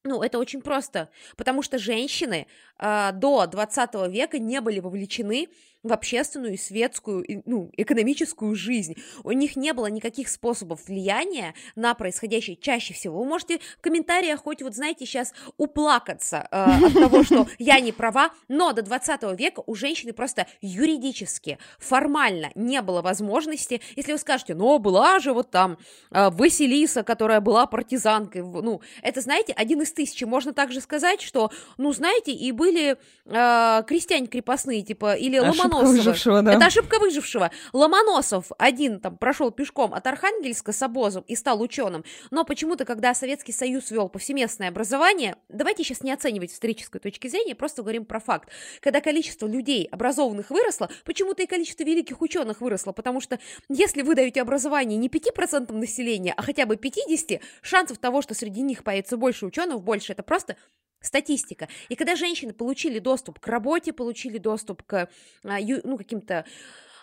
ну, это очень просто, потому что женщины э, до 20 века не были вовлечены в общественную и светскую, ну, экономическую жизнь. У них не было никаких способов влияния на происходящее чаще всего. Вы можете в комментариях хоть, вот знаете, сейчас уплакаться э, от того, [laughs] что я не права, но до 20 века у женщины просто юридически, формально не было возможности, если вы скажете, ну, была же вот там э, Василиса, которая была партизанкой, ну, это, знаете, один из тысячи. Можно также сказать, что, ну, знаете, и были э, крестьяне крепостные, типа, или Ломоносовы, Ломоносова. Выжившего, да. Это ошибка выжившего. Ломоносов один там прошел пешком от Архангельска с обозом и стал ученым. Но почему-то, когда Советский Союз вел повсеместное образование, давайте сейчас не оценивать с исторической точки зрения, просто говорим про факт. Когда количество людей образованных выросло, почему-то и количество великих ученых выросло, потому что если вы даете образование не 5% населения, а хотя бы 50%, шансов того, что среди них появится больше ученых, больше. Это просто Статистика. И когда женщины получили доступ к работе, получили доступ к а, ну, каким-то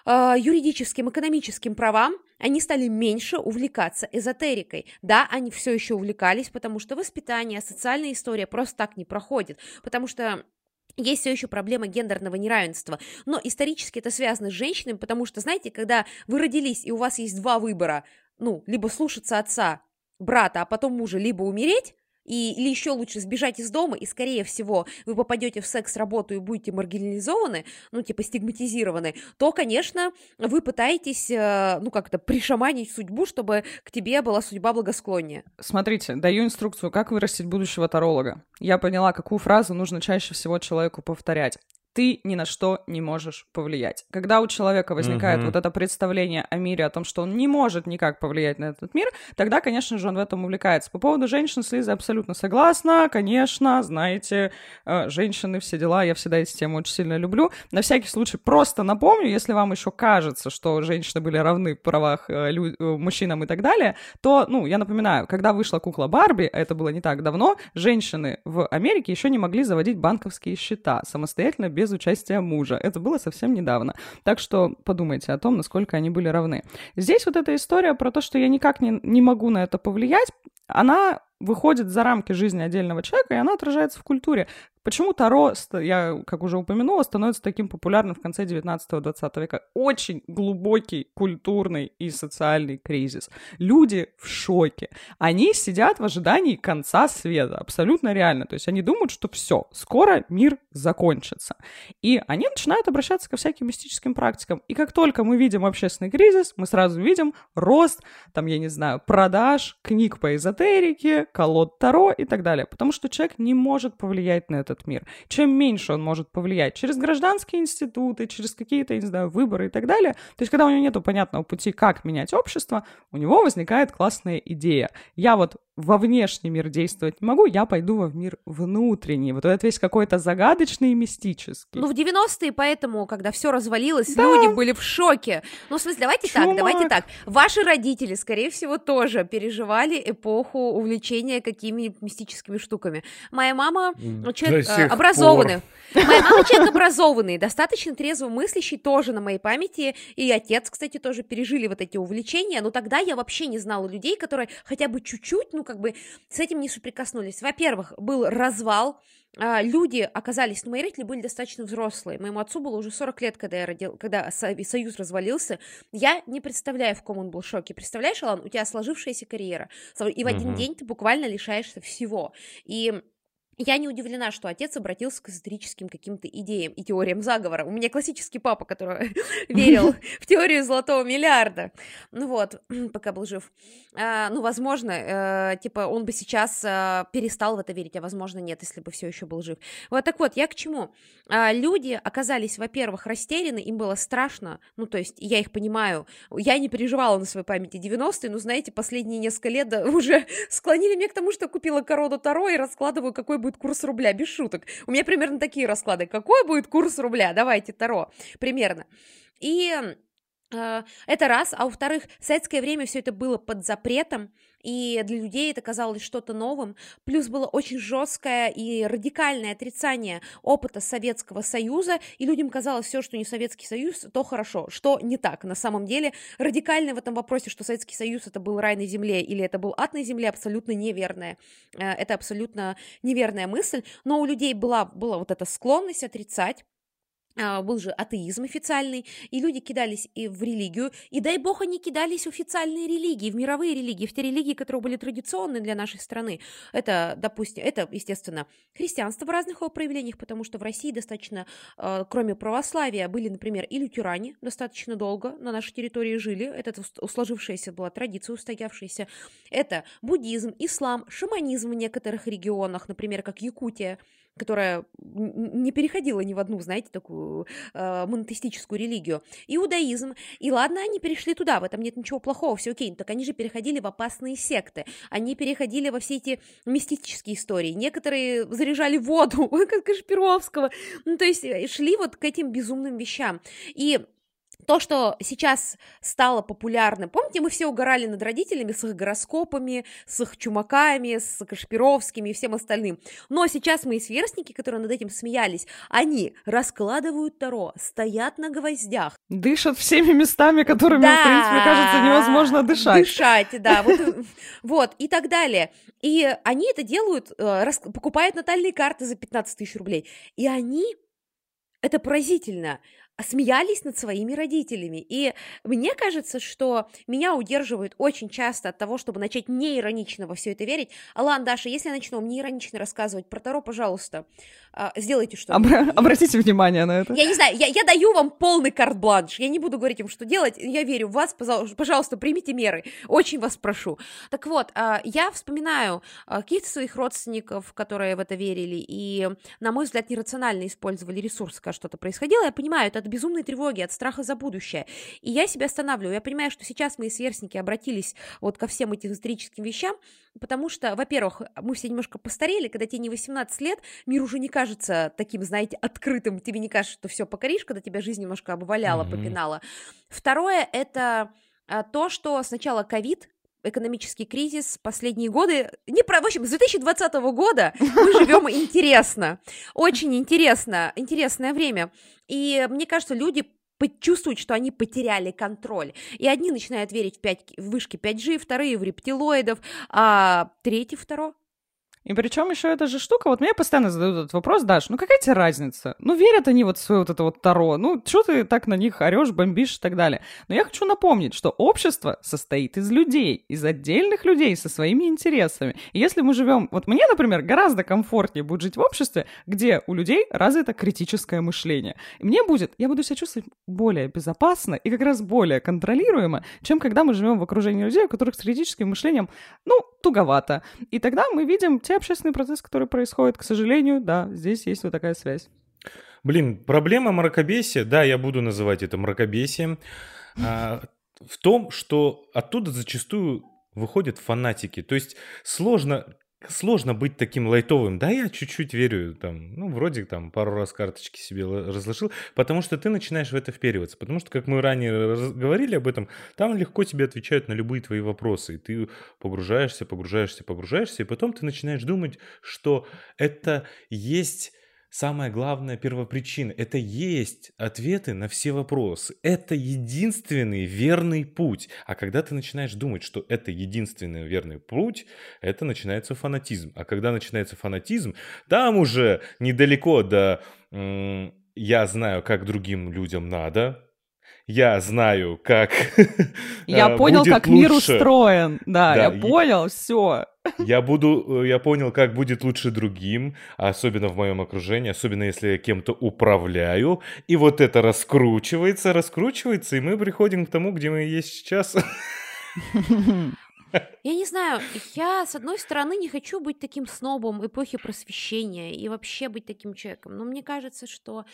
а, юридическим, экономическим правам, они стали меньше увлекаться эзотерикой. Да, они все еще увлекались, потому что воспитание, социальная история просто так не проходит, потому что есть все еще проблема гендерного неравенства. Но исторически это связано с женщинами, потому что, знаете, когда вы родились и у вас есть два выбора, ну, либо слушаться отца, брата, а потом мужа, либо умереть, и, или еще лучше сбежать из дома, и, скорее всего, вы попадете в секс-работу и будете маргинализованы, ну, типа стигматизированы, то, конечно, вы пытаетесь, э, ну, как-то пришаманить судьбу, чтобы к тебе была судьба благосклоннее. Смотрите, даю инструкцию, как вырастить будущего таролога. Я поняла, какую фразу нужно чаще всего человеку повторять ты ни на что не можешь повлиять. Когда у человека возникает uh-huh. вот это представление о мире, о том, что он не может никак повлиять на этот мир, тогда, конечно же, он в этом увлекается. По поводу женщин с Лизой абсолютно согласна. Конечно, знаете, э, женщины, все дела, я всегда эти темы очень сильно люблю. На всякий случай просто напомню, если вам еще кажется, что женщины были равны в правах э, лю- э, мужчинам и так далее, то, ну, я напоминаю, когда вышла кукла Барби, это было не так давно, женщины в Америке еще не могли заводить банковские счета самостоятельно без без участия мужа. Это было совсем недавно. Так что подумайте о том, насколько они были равны. Здесь вот эта история про то, что я никак не, не могу на это повлиять, она выходит за рамки жизни отдельного человека, и она отражается в культуре. Почему Таро, я, как уже упомянула, становится таким популярным в конце 19-20 века? Очень глубокий культурный и социальный кризис. Люди в шоке. Они сидят в ожидании конца света. Абсолютно реально. То есть они думают, что все, скоро мир закончится. И они начинают обращаться ко всяким мистическим практикам. И как только мы видим общественный кризис, мы сразу видим рост, там, я не знаю, продаж книг по эзотерике, колод Таро и так далее. Потому что человек не может повлиять на этот мир. Чем меньше он может повлиять через гражданские институты, через какие-то, не знаю, выборы и так далее. То есть, когда у него нет понятного пути, как менять общество, у него возникает классная идея. Я вот во внешний мир действовать не могу, я пойду во мир внутренний. Вот этот весь какой-то загадочный и мистический. Ну, в 90-е, поэтому, когда все развалилось, да. люди были в шоке. Ну, в смысле, давайте Чумак. так, давайте так. Ваши родители, скорее всего, тоже переживали эпоху увлечения какими-нибудь мистическими штуками. Моя мама ну, человек э, образованный. Моя мама человек образованный, достаточно трезво мыслящий, тоже на моей памяти. И отец, кстати, тоже пережили вот эти увлечения. Но тогда я вообще не знала людей, которые хотя бы чуть-чуть, ну, как бы с этим не соприкоснулись. Во-первых, был развал, а, люди оказались, ну, мои родители были достаточно взрослые. Моему отцу было уже 40 лет, когда я родил, когда союз развалился. Я не представляю, в каком он был шоке. Представляешь, Алан, у тебя сложившаяся карьера, и в один uh-huh. день ты буквально лишаешься всего. И я не удивлена, что отец обратился к эзотерическим каким-то идеям и теориям заговора. У меня классический папа, который [laughs] верил [laughs] в теорию золотого миллиарда. Ну вот, [clears throat] пока был жив. А, ну, возможно, э, типа, он бы сейчас э, перестал в это верить, а возможно, нет, если бы все еще был жив. Вот так вот, я к чему? А, люди оказались, во-первых, растеряны, им было страшно, ну, то есть, я их понимаю. Я не переживала на своей памяти 90-е, но, знаете, последние несколько лет [laughs] уже склонили меня к тому, что купила корону Таро и раскладываю, какой будет курс рубля, без шуток. У меня примерно такие расклады. Какой будет курс рубля? Давайте, Таро, примерно. И э, это раз, а во-вторых, в советское время все это было под запретом, и для людей это казалось что-то новым. Плюс было очень жесткое и радикальное отрицание опыта Советского Союза, и людям казалось все, что не Советский Союз, то хорошо, что не так. На самом деле радикально в этом вопросе, что Советский Союз это был рай на земле или это был ад на земле, абсолютно неверное. Э, это абсолютно неверная мысль, но у людей была, была вот эта склонность отрицать был же атеизм официальный, и люди кидались и в религию, и дай бог они кидались в официальные религии, в мировые религии, в те религии, которые были традиционны для нашей страны. Это, допустим, это, естественно, христианство в разных его проявлениях, потому что в России достаточно, а, кроме православия, были, например, и лютеране достаточно долго на нашей территории жили, это сложившаяся была традиция, устоявшаяся. Это буддизм, ислам, шаманизм в некоторых регионах, например, как Якутия, которая не переходила ни в одну, знаете, такую э, монотеистическую религию. Иудаизм. И ладно, они перешли туда, в этом нет ничего плохого, все окей. Так они же переходили в опасные секты. Они переходили во все эти мистические истории. Некоторые заряжали воду, [laughs] как Кашпировского. Ну, то есть э, шли вот к этим безумным вещам. И то, что сейчас стало популярным, помните, мы все угорали над родителями с их гороскопами, с их чумаками, с Кашпировскими и всем остальным. Но сейчас мои сверстники, которые над этим смеялись, они раскладывают Таро, стоят на гвоздях. Дышат всеми местами, которыми, да, в принципе, кажется, невозможно дышать. Дышать, да, [laughs] вот, и так далее. И они это делают, э, покупают натальные карты за 15 тысяч рублей. И они это поразительно смеялись над своими родителями. И мне кажется, что меня удерживают очень часто от того, чтобы начать неиронично во все это верить. Алан, Даша, если я начну вам неиронично рассказывать про Таро, пожалуйста, а, сделайте что Обра- Обратите внимание на это. Я не знаю, я, я даю вам полный карт-бланш. Я не буду говорить им, что делать. Я верю в вас. Пожалуйста, примите меры. Очень вас прошу. Так вот, а, я вспоминаю а, каких-то своих родственников, которые в это верили, и, на мой взгляд, нерационально использовали ресурсы, когда что-то происходило. Я понимаю, это от безумной тревоги, от страха за будущее. И я себя останавливаю. Я понимаю, что сейчас мои сверстники обратились вот ко всем этим историческим вещам, потому что, во-первых, мы все немножко постарели, когда тебе не 18 лет, мир уже не кажется таким, знаете, открытым, тебе не кажется, что все покоришь, когда тебя жизнь немножко обваляла, mm-hmm. попинала. Второе, это а, то, что сначала ковид, экономический кризис последние годы. Не про, в общем, с 2020 года мы живем [laughs] интересно. Очень интересно. Интересное время. И мне кажется, люди чувствуют, что они потеряли контроль. И одни начинают верить в, 5, в вышки 5G, вторые в рептилоидов, а третий второй и причем еще эта же штука, вот мне постоянно задают этот вопрос, Даш, ну какая тебе разница? Ну верят они вот в свое вот это вот Таро, ну что ты так на них орешь, бомбишь и так далее. Но я хочу напомнить, что общество состоит из людей, из отдельных людей со своими интересами. И если мы живем, вот мне, например, гораздо комфортнее будет жить в обществе, где у людей развито критическое мышление. И мне будет, я буду себя чувствовать более безопасно и как раз более контролируемо, чем когда мы живем в окружении людей, у которых с критическим мышлением, ну, туговато. И тогда мы видим те общественный процесс, который происходит. К сожалению, да, здесь есть вот такая связь. Блин, проблема мракобесия, да, я буду называть это мракобесием, а, в том, что оттуда зачастую выходят фанатики. То есть сложно сложно быть таким лайтовым. Да, я чуть-чуть верю, там, ну, вроде там пару раз карточки себе разложил, потому что ты начинаешь в это впериваться. Потому что, как мы ранее говорили об этом, там легко тебе отвечают на любые твои вопросы. И ты погружаешься, погружаешься, погружаешься, и потом ты начинаешь думать, что это есть самая главная первопричина. Это есть ответы на все вопросы. Это единственный верный путь. А когда ты начинаешь думать, что это единственный верный путь, это начинается фанатизм. А когда начинается фанатизм, там уже недалеко до «я знаю, как другим людям надо», я знаю, как [laughs] Я э, понял, как мир устроен. Да, Да, я и- понял, все. Я буду, э, я понял, как будет лучше другим, особенно в моем окружении, особенно если я кем-то управляю, и вот это раскручивается, раскручивается, и мы приходим к тому, где мы есть сейчас. [laughs] Я не знаю, я, с одной стороны, не хочу быть таким снобом эпохи просвещения и вообще быть таким человеком, но мне кажется, что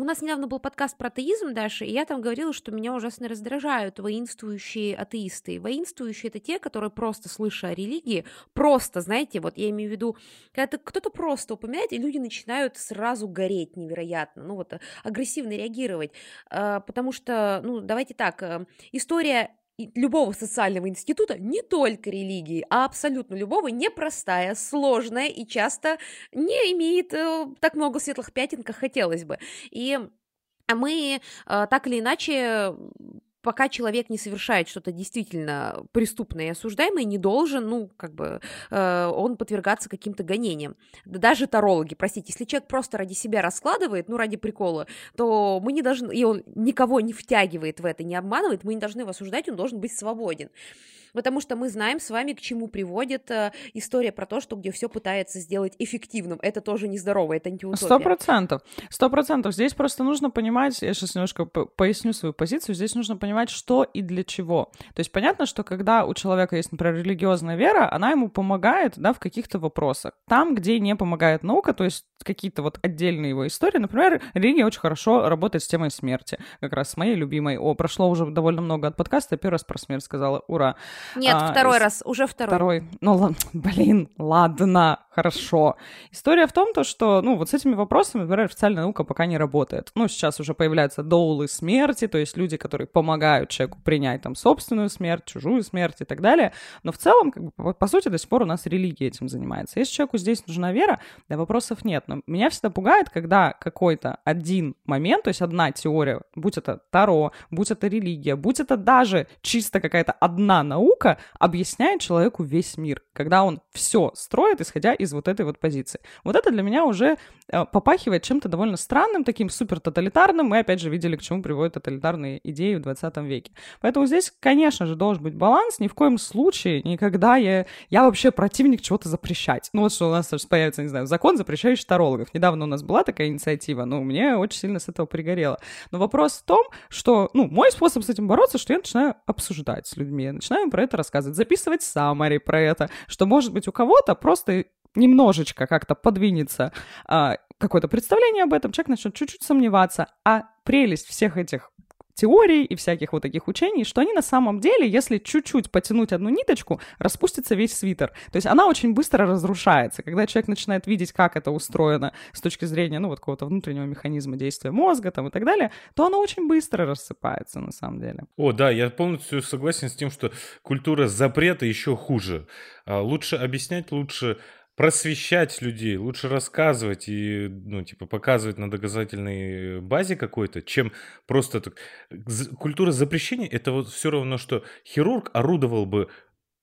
у нас недавно был подкаст про атеизм, Даша, и я там говорила, что меня ужасно раздражают воинствующие атеисты. Воинствующие — это те, которые просто, слыша о религии, просто, знаете, вот я имею в виду, когда кто-то просто упоминает, и люди начинают сразу гореть невероятно, ну вот, э, агрессивно реагировать, А, потому что, ну, давайте так, э, история любого социального института, не только религии, а абсолютно любого, непростая, сложная и часто не имеет э, так много светлых пятен, как хотелось бы. И мы э, так или иначе пока человек не совершает что-то действительно преступное и осуждаемое, не должен, ну, как бы, э, он подвергаться каким-то гонениям. Да Даже тарологи, простите, если человек просто ради себя раскладывает, ну, ради прикола, то мы не должны, и он никого не втягивает в это, не обманывает, мы не должны его осуждать, он должен быть свободен. Потому что мы знаем с вами, к чему приводит э, история про то, что где все пытается сделать эффективным. Это тоже нездорово, это антиутопия. Сто процентов. Сто процентов. Здесь просто нужно понимать, я сейчас немножко по- поясню свою позицию, здесь нужно понимать, что и для чего. То есть понятно, что когда у человека есть, например, религиозная вера, она ему помогает, да, в каких-то вопросах. Там, где не помогает наука, то есть какие-то вот отдельные его истории, например, религия очень хорошо работает с темой смерти, как раз с моей любимой. О, прошло уже довольно много от подкаста, я первый раз про смерть сказала, ура. Нет, А, второй раз, уже второй. Второй. Ну, [laughs] блин, ладно, хорошо. История в том, то, что, ну, вот с этими вопросами, например, официальная наука пока не работает. Ну, сейчас уже появляются доулы смерти, то есть люди, которые помогают человеку принять там собственную смерть, чужую смерть и так далее. Но в целом, как бы, по, по сути, до сих пор у нас религия этим занимается. Если человеку здесь нужна вера, да, вопросов нет. Но меня всегда пугает, когда какой-то один момент, то есть одна теория, будь это Таро, будь это религия, будь это даже чисто какая-то одна наука, объясняет человеку весь мир, когда он все строит, исходя из вот этой вот позиции. Вот это для меня уже э, попахивает чем-то довольно странным, таким супер тоталитарным. Мы, опять же, видели, к чему приводят тоталитарные идеи в 20 веке. Поэтому здесь, конечно же, должен быть баланс. Ни в коем случае никогда я... Я вообще противник чего-то запрещать. Ну вот что у нас появится, не знаю, закон, запрещающий тарологов. Недавно у нас была такая инициатива, но мне очень сильно с этого пригорело. Но вопрос в том, что, ну, мой способ с этим бороться, что я начинаю обсуждать с людьми, я начинаю про это рассказывать, записывать саммари про это, что, может быть, у кого-то просто немножечко как-то подвинется а, какое-то представление об этом, человек начнет чуть-чуть сомневаться, а прелесть всех этих теорий и всяких вот таких учений, что они на самом деле, если чуть-чуть потянуть одну ниточку, распустится весь свитер. То есть она очень быстро разрушается. Когда человек начинает видеть, как это устроено с точки зрения, ну, вот какого-то внутреннего механизма действия мозга там и так далее, то оно очень быстро рассыпается на самом деле. О, да, я полностью согласен с тем, что культура запрета еще хуже. А, Лучше объяснять, лучше просвещать людей, лучше рассказывать и, ну, типа, показывать на доказательной базе какой-то, чем просто так. Культура запрещения — это вот все равно, что хирург орудовал бы,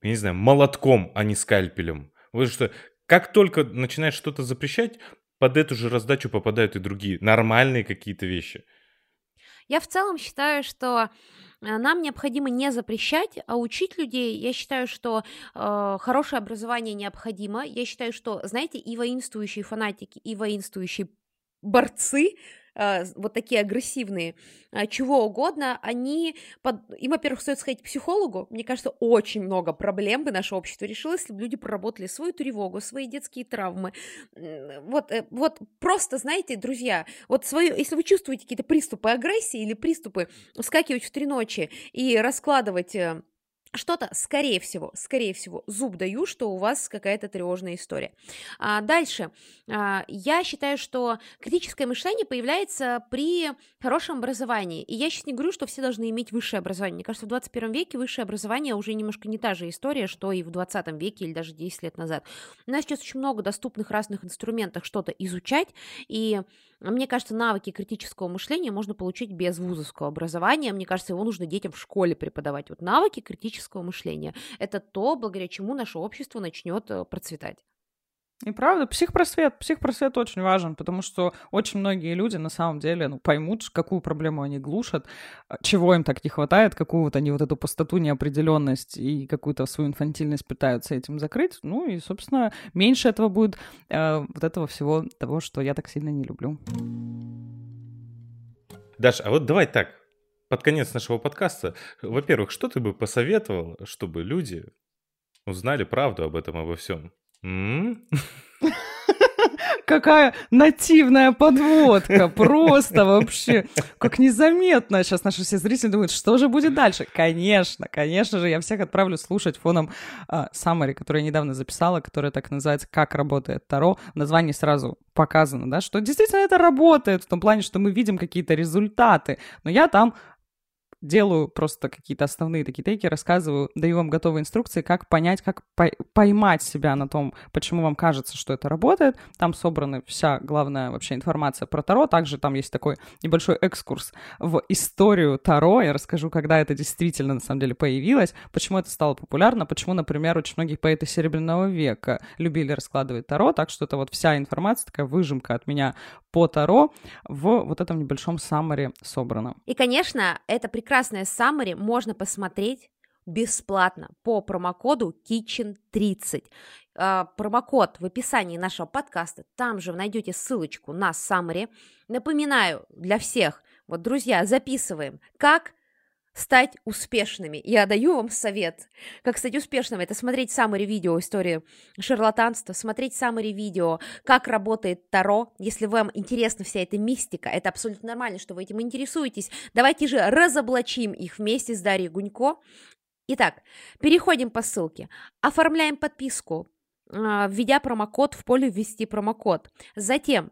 я не знаю, молотком, а не скальпелем. Потому что как только начинаешь что-то запрещать, под эту же раздачу попадают и другие нормальные какие-то вещи. Я в целом считаю, что нам необходимо не запрещать, а учить людей. Я считаю, что э, хорошее образование необходимо. Я считаю, что, знаете, и воинствующие фанатики, и воинствующие борцы, вот такие агрессивные, э, чего угодно, они, под... им, во-первых, стоит сходить к психологу. Мне кажется, очень много проблем бы наше общество решило, если бы люди проработали свою тревогу, свои детские травмы. Вот, э, вот просто, знаете, друзья, вот свою, если вы чувствуете какие-то приступы агрессии или приступы вскакивать в три ночи и раскладывать э, что-то, скорее всего, скорее всего, зуб даю, что у вас какая-то тревожная история. А, дальше. А, я считаю, что критическое мышление появляется при хорошем образовании. И я сейчас не говорю, что все должны иметь высшее образование. Мне кажется, в 21 веке высшее образование уже немножко не та же история, что и в 20 веке или даже 10 лет назад. У нас сейчас очень много доступных разных инструментов что-то изучать, и мне кажется, навыки критического мышления можно получить без вузовского образования. Мне кажется, его нужно детям в школе преподавать. Вот навыки критического мышления – это то, благодаря чему наше общество начнет э, процветать. И правда, психпросвет, психпросвет очень важен, потому что очень многие люди на самом деле ну, поймут, какую проблему они глушат, а, чего им так не хватает, какую вот они вот эту пустоту, неопределенность и какую-то свою инфантильность пытаются этим закрыть. Ну и, собственно, меньше этого будет э, вот этого всего того, что я так сильно не люблю. Даш, а вот давай так, под конец нашего подкаста, во-первых, что ты бы посоветовал, чтобы люди узнали правду об этом, обо всем? Какая нативная подводка, просто вообще, как незаметно. Сейчас наши все зрители думают, что же будет дальше. Конечно, конечно же, я всех отправлю слушать фоном Самари, который я недавно записала, которая так называется «Как работает Таро». В названии сразу показано, да, что действительно это работает, в том плане, что мы видим какие-то результаты. Но я там делаю просто какие-то основные такие тейки, рассказываю, даю вам готовые инструкции, как понять, как поймать себя на том, почему вам кажется, что это работает. Там собрана вся главная вообще информация про Таро. Также там есть такой небольшой экскурс в историю Таро. Я расскажу, когда это действительно на самом деле появилось, почему это стало популярно, почему, например, очень многие поэты Серебряного века любили раскладывать Таро. Так что это вот вся информация, такая выжимка от меня по Таро в вот этом небольшом саммаре собрана. И, конечно, это прекрасно прекрасное summary можно посмотреть бесплатно по промокоду Kitchen30. А, промокод в описании нашего подкаста. Там же найдете ссылочку на summary. Напоминаю для всех, вот, друзья, записываем, как стать успешными. Я даю вам совет, как стать успешным. Это смотреть самые видео истории шарлатанства, смотреть самые видео, как работает Таро. Если вам интересна вся эта мистика, это абсолютно нормально, что вы этим интересуетесь. Давайте же разоблачим их вместе с Дарьей Гунько. Итак, переходим по ссылке. Оформляем подписку, а, введя промокод в поле «Ввести промокод». Затем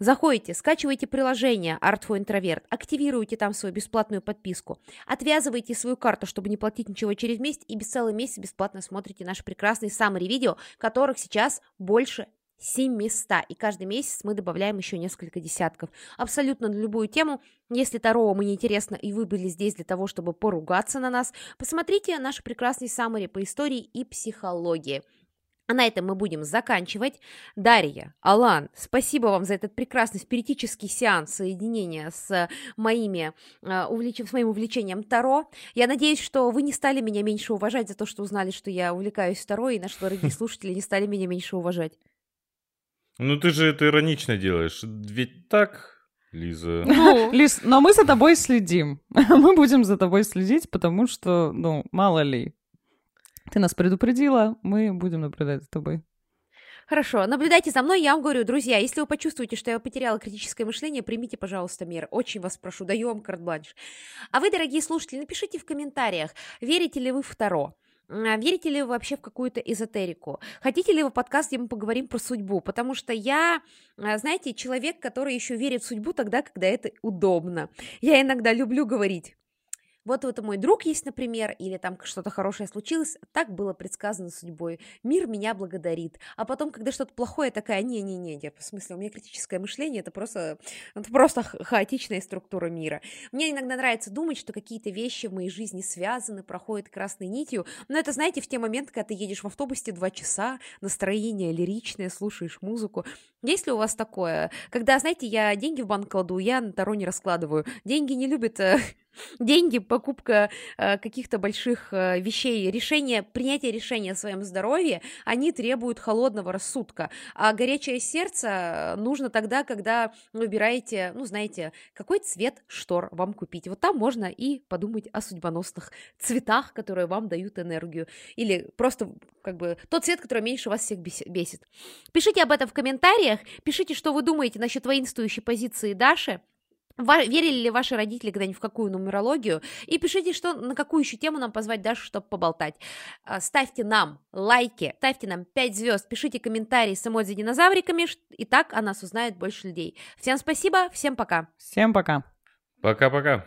Заходите, скачивайте приложение Art for Introvert, активируйте там свою бесплатную подписку, отвязывайте свою карту, чтобы не платить ничего через месяц, и без целый месяц бесплатно смотрите наши прекрасные summary видео, которых сейчас больше 700, и каждый месяц мы добавляем еще несколько десятков. Абсолютно на любую тему. Если Таро вам не интересно, и вы были здесь для того, чтобы поругаться на нас, посмотрите наши прекрасные саммари по истории и психологии. А на этом мы будем заканчивать. Дарья, Алан, спасибо вам за этот прекрасный спиритический сеанс соединения с, моими, э, увлеч... с моим увлечением Таро. Я надеюсь, что вы не стали меня меньше уважать за то, что узнали, что я увлекаюсь Таро, и наши дорогие [laughs] слушатели не стали меня меньше уважать. Ну ты же это иронично делаешь. Ведь так, Лиза. [laughs] Ну, Лиз, но мы за тобой следим. [laughs] Мы будем за тобой следить, потому что, ну, мало ли. Ты нас предупредила, мы будем наблюдать за тобой. Хорошо, наблюдайте за мной, я вам говорю, друзья, если вы почувствуете, что я потеряла критическое мышление, примите, пожалуйста, меры. Очень вас прошу, даю вам карт-бланш. А вы, дорогие слушатели, напишите в комментариях, верите ли вы в Таро, Верите ли вы вообще в какую-то эзотерику? Хотите ли вы подкаст, где мы поговорим про судьбу? Потому что я, а, знаете, человек, который еще верит в судьбу тогда, когда это удобно. Я иногда люблю говорить вот это мой друг есть, например, или там что-то хорошее случилось, так было предсказано судьбой. Мир меня благодарит. А потом, когда что-то плохое, такая, не-не-не, в смысле, у меня критическое мышление, это просто, это просто хаотичная структура мира. Мне иногда нравится думать, что какие-то вещи в моей жизни связаны, проходят красной нитью, но это, знаете, в те моменты, когда ты едешь в автобусе два часа, настроение лиричное, слушаешь музыку. Есть ли у вас такое? Когда, знаете, я деньги в банк кладу, я на Таро не раскладываю. Деньги не любят [laughs] деньги, покупка э, каких-то больших э, вещей, решение, принятие решения о своем здоровье, они требуют холодного рассудка. А горячее сердце нужно тогда, когда выбираете, ну, знаете, какой цвет штор вам купить. Вот там можно и подумать о судьбоносных цветах, которые вам дают энергию. Или просто как бы тот цвет, который меньше вас всех бесит. Пишите об этом в комментариях, пишите, что вы думаете насчет воинствующей позиции Даши. Верили ли ваши родители когда-нибудь в какую нумерологию? И пишите, что, на какую еще тему нам позвать Дашу, чтобы поболтать. А, ставьте нам лайки, ставьте нам 5 звезд, пишите комментарии с эмодзи динозавриками, и так о нас узнает больше людей. Всем спасибо, всем пока. Всем пока. Пока-пока.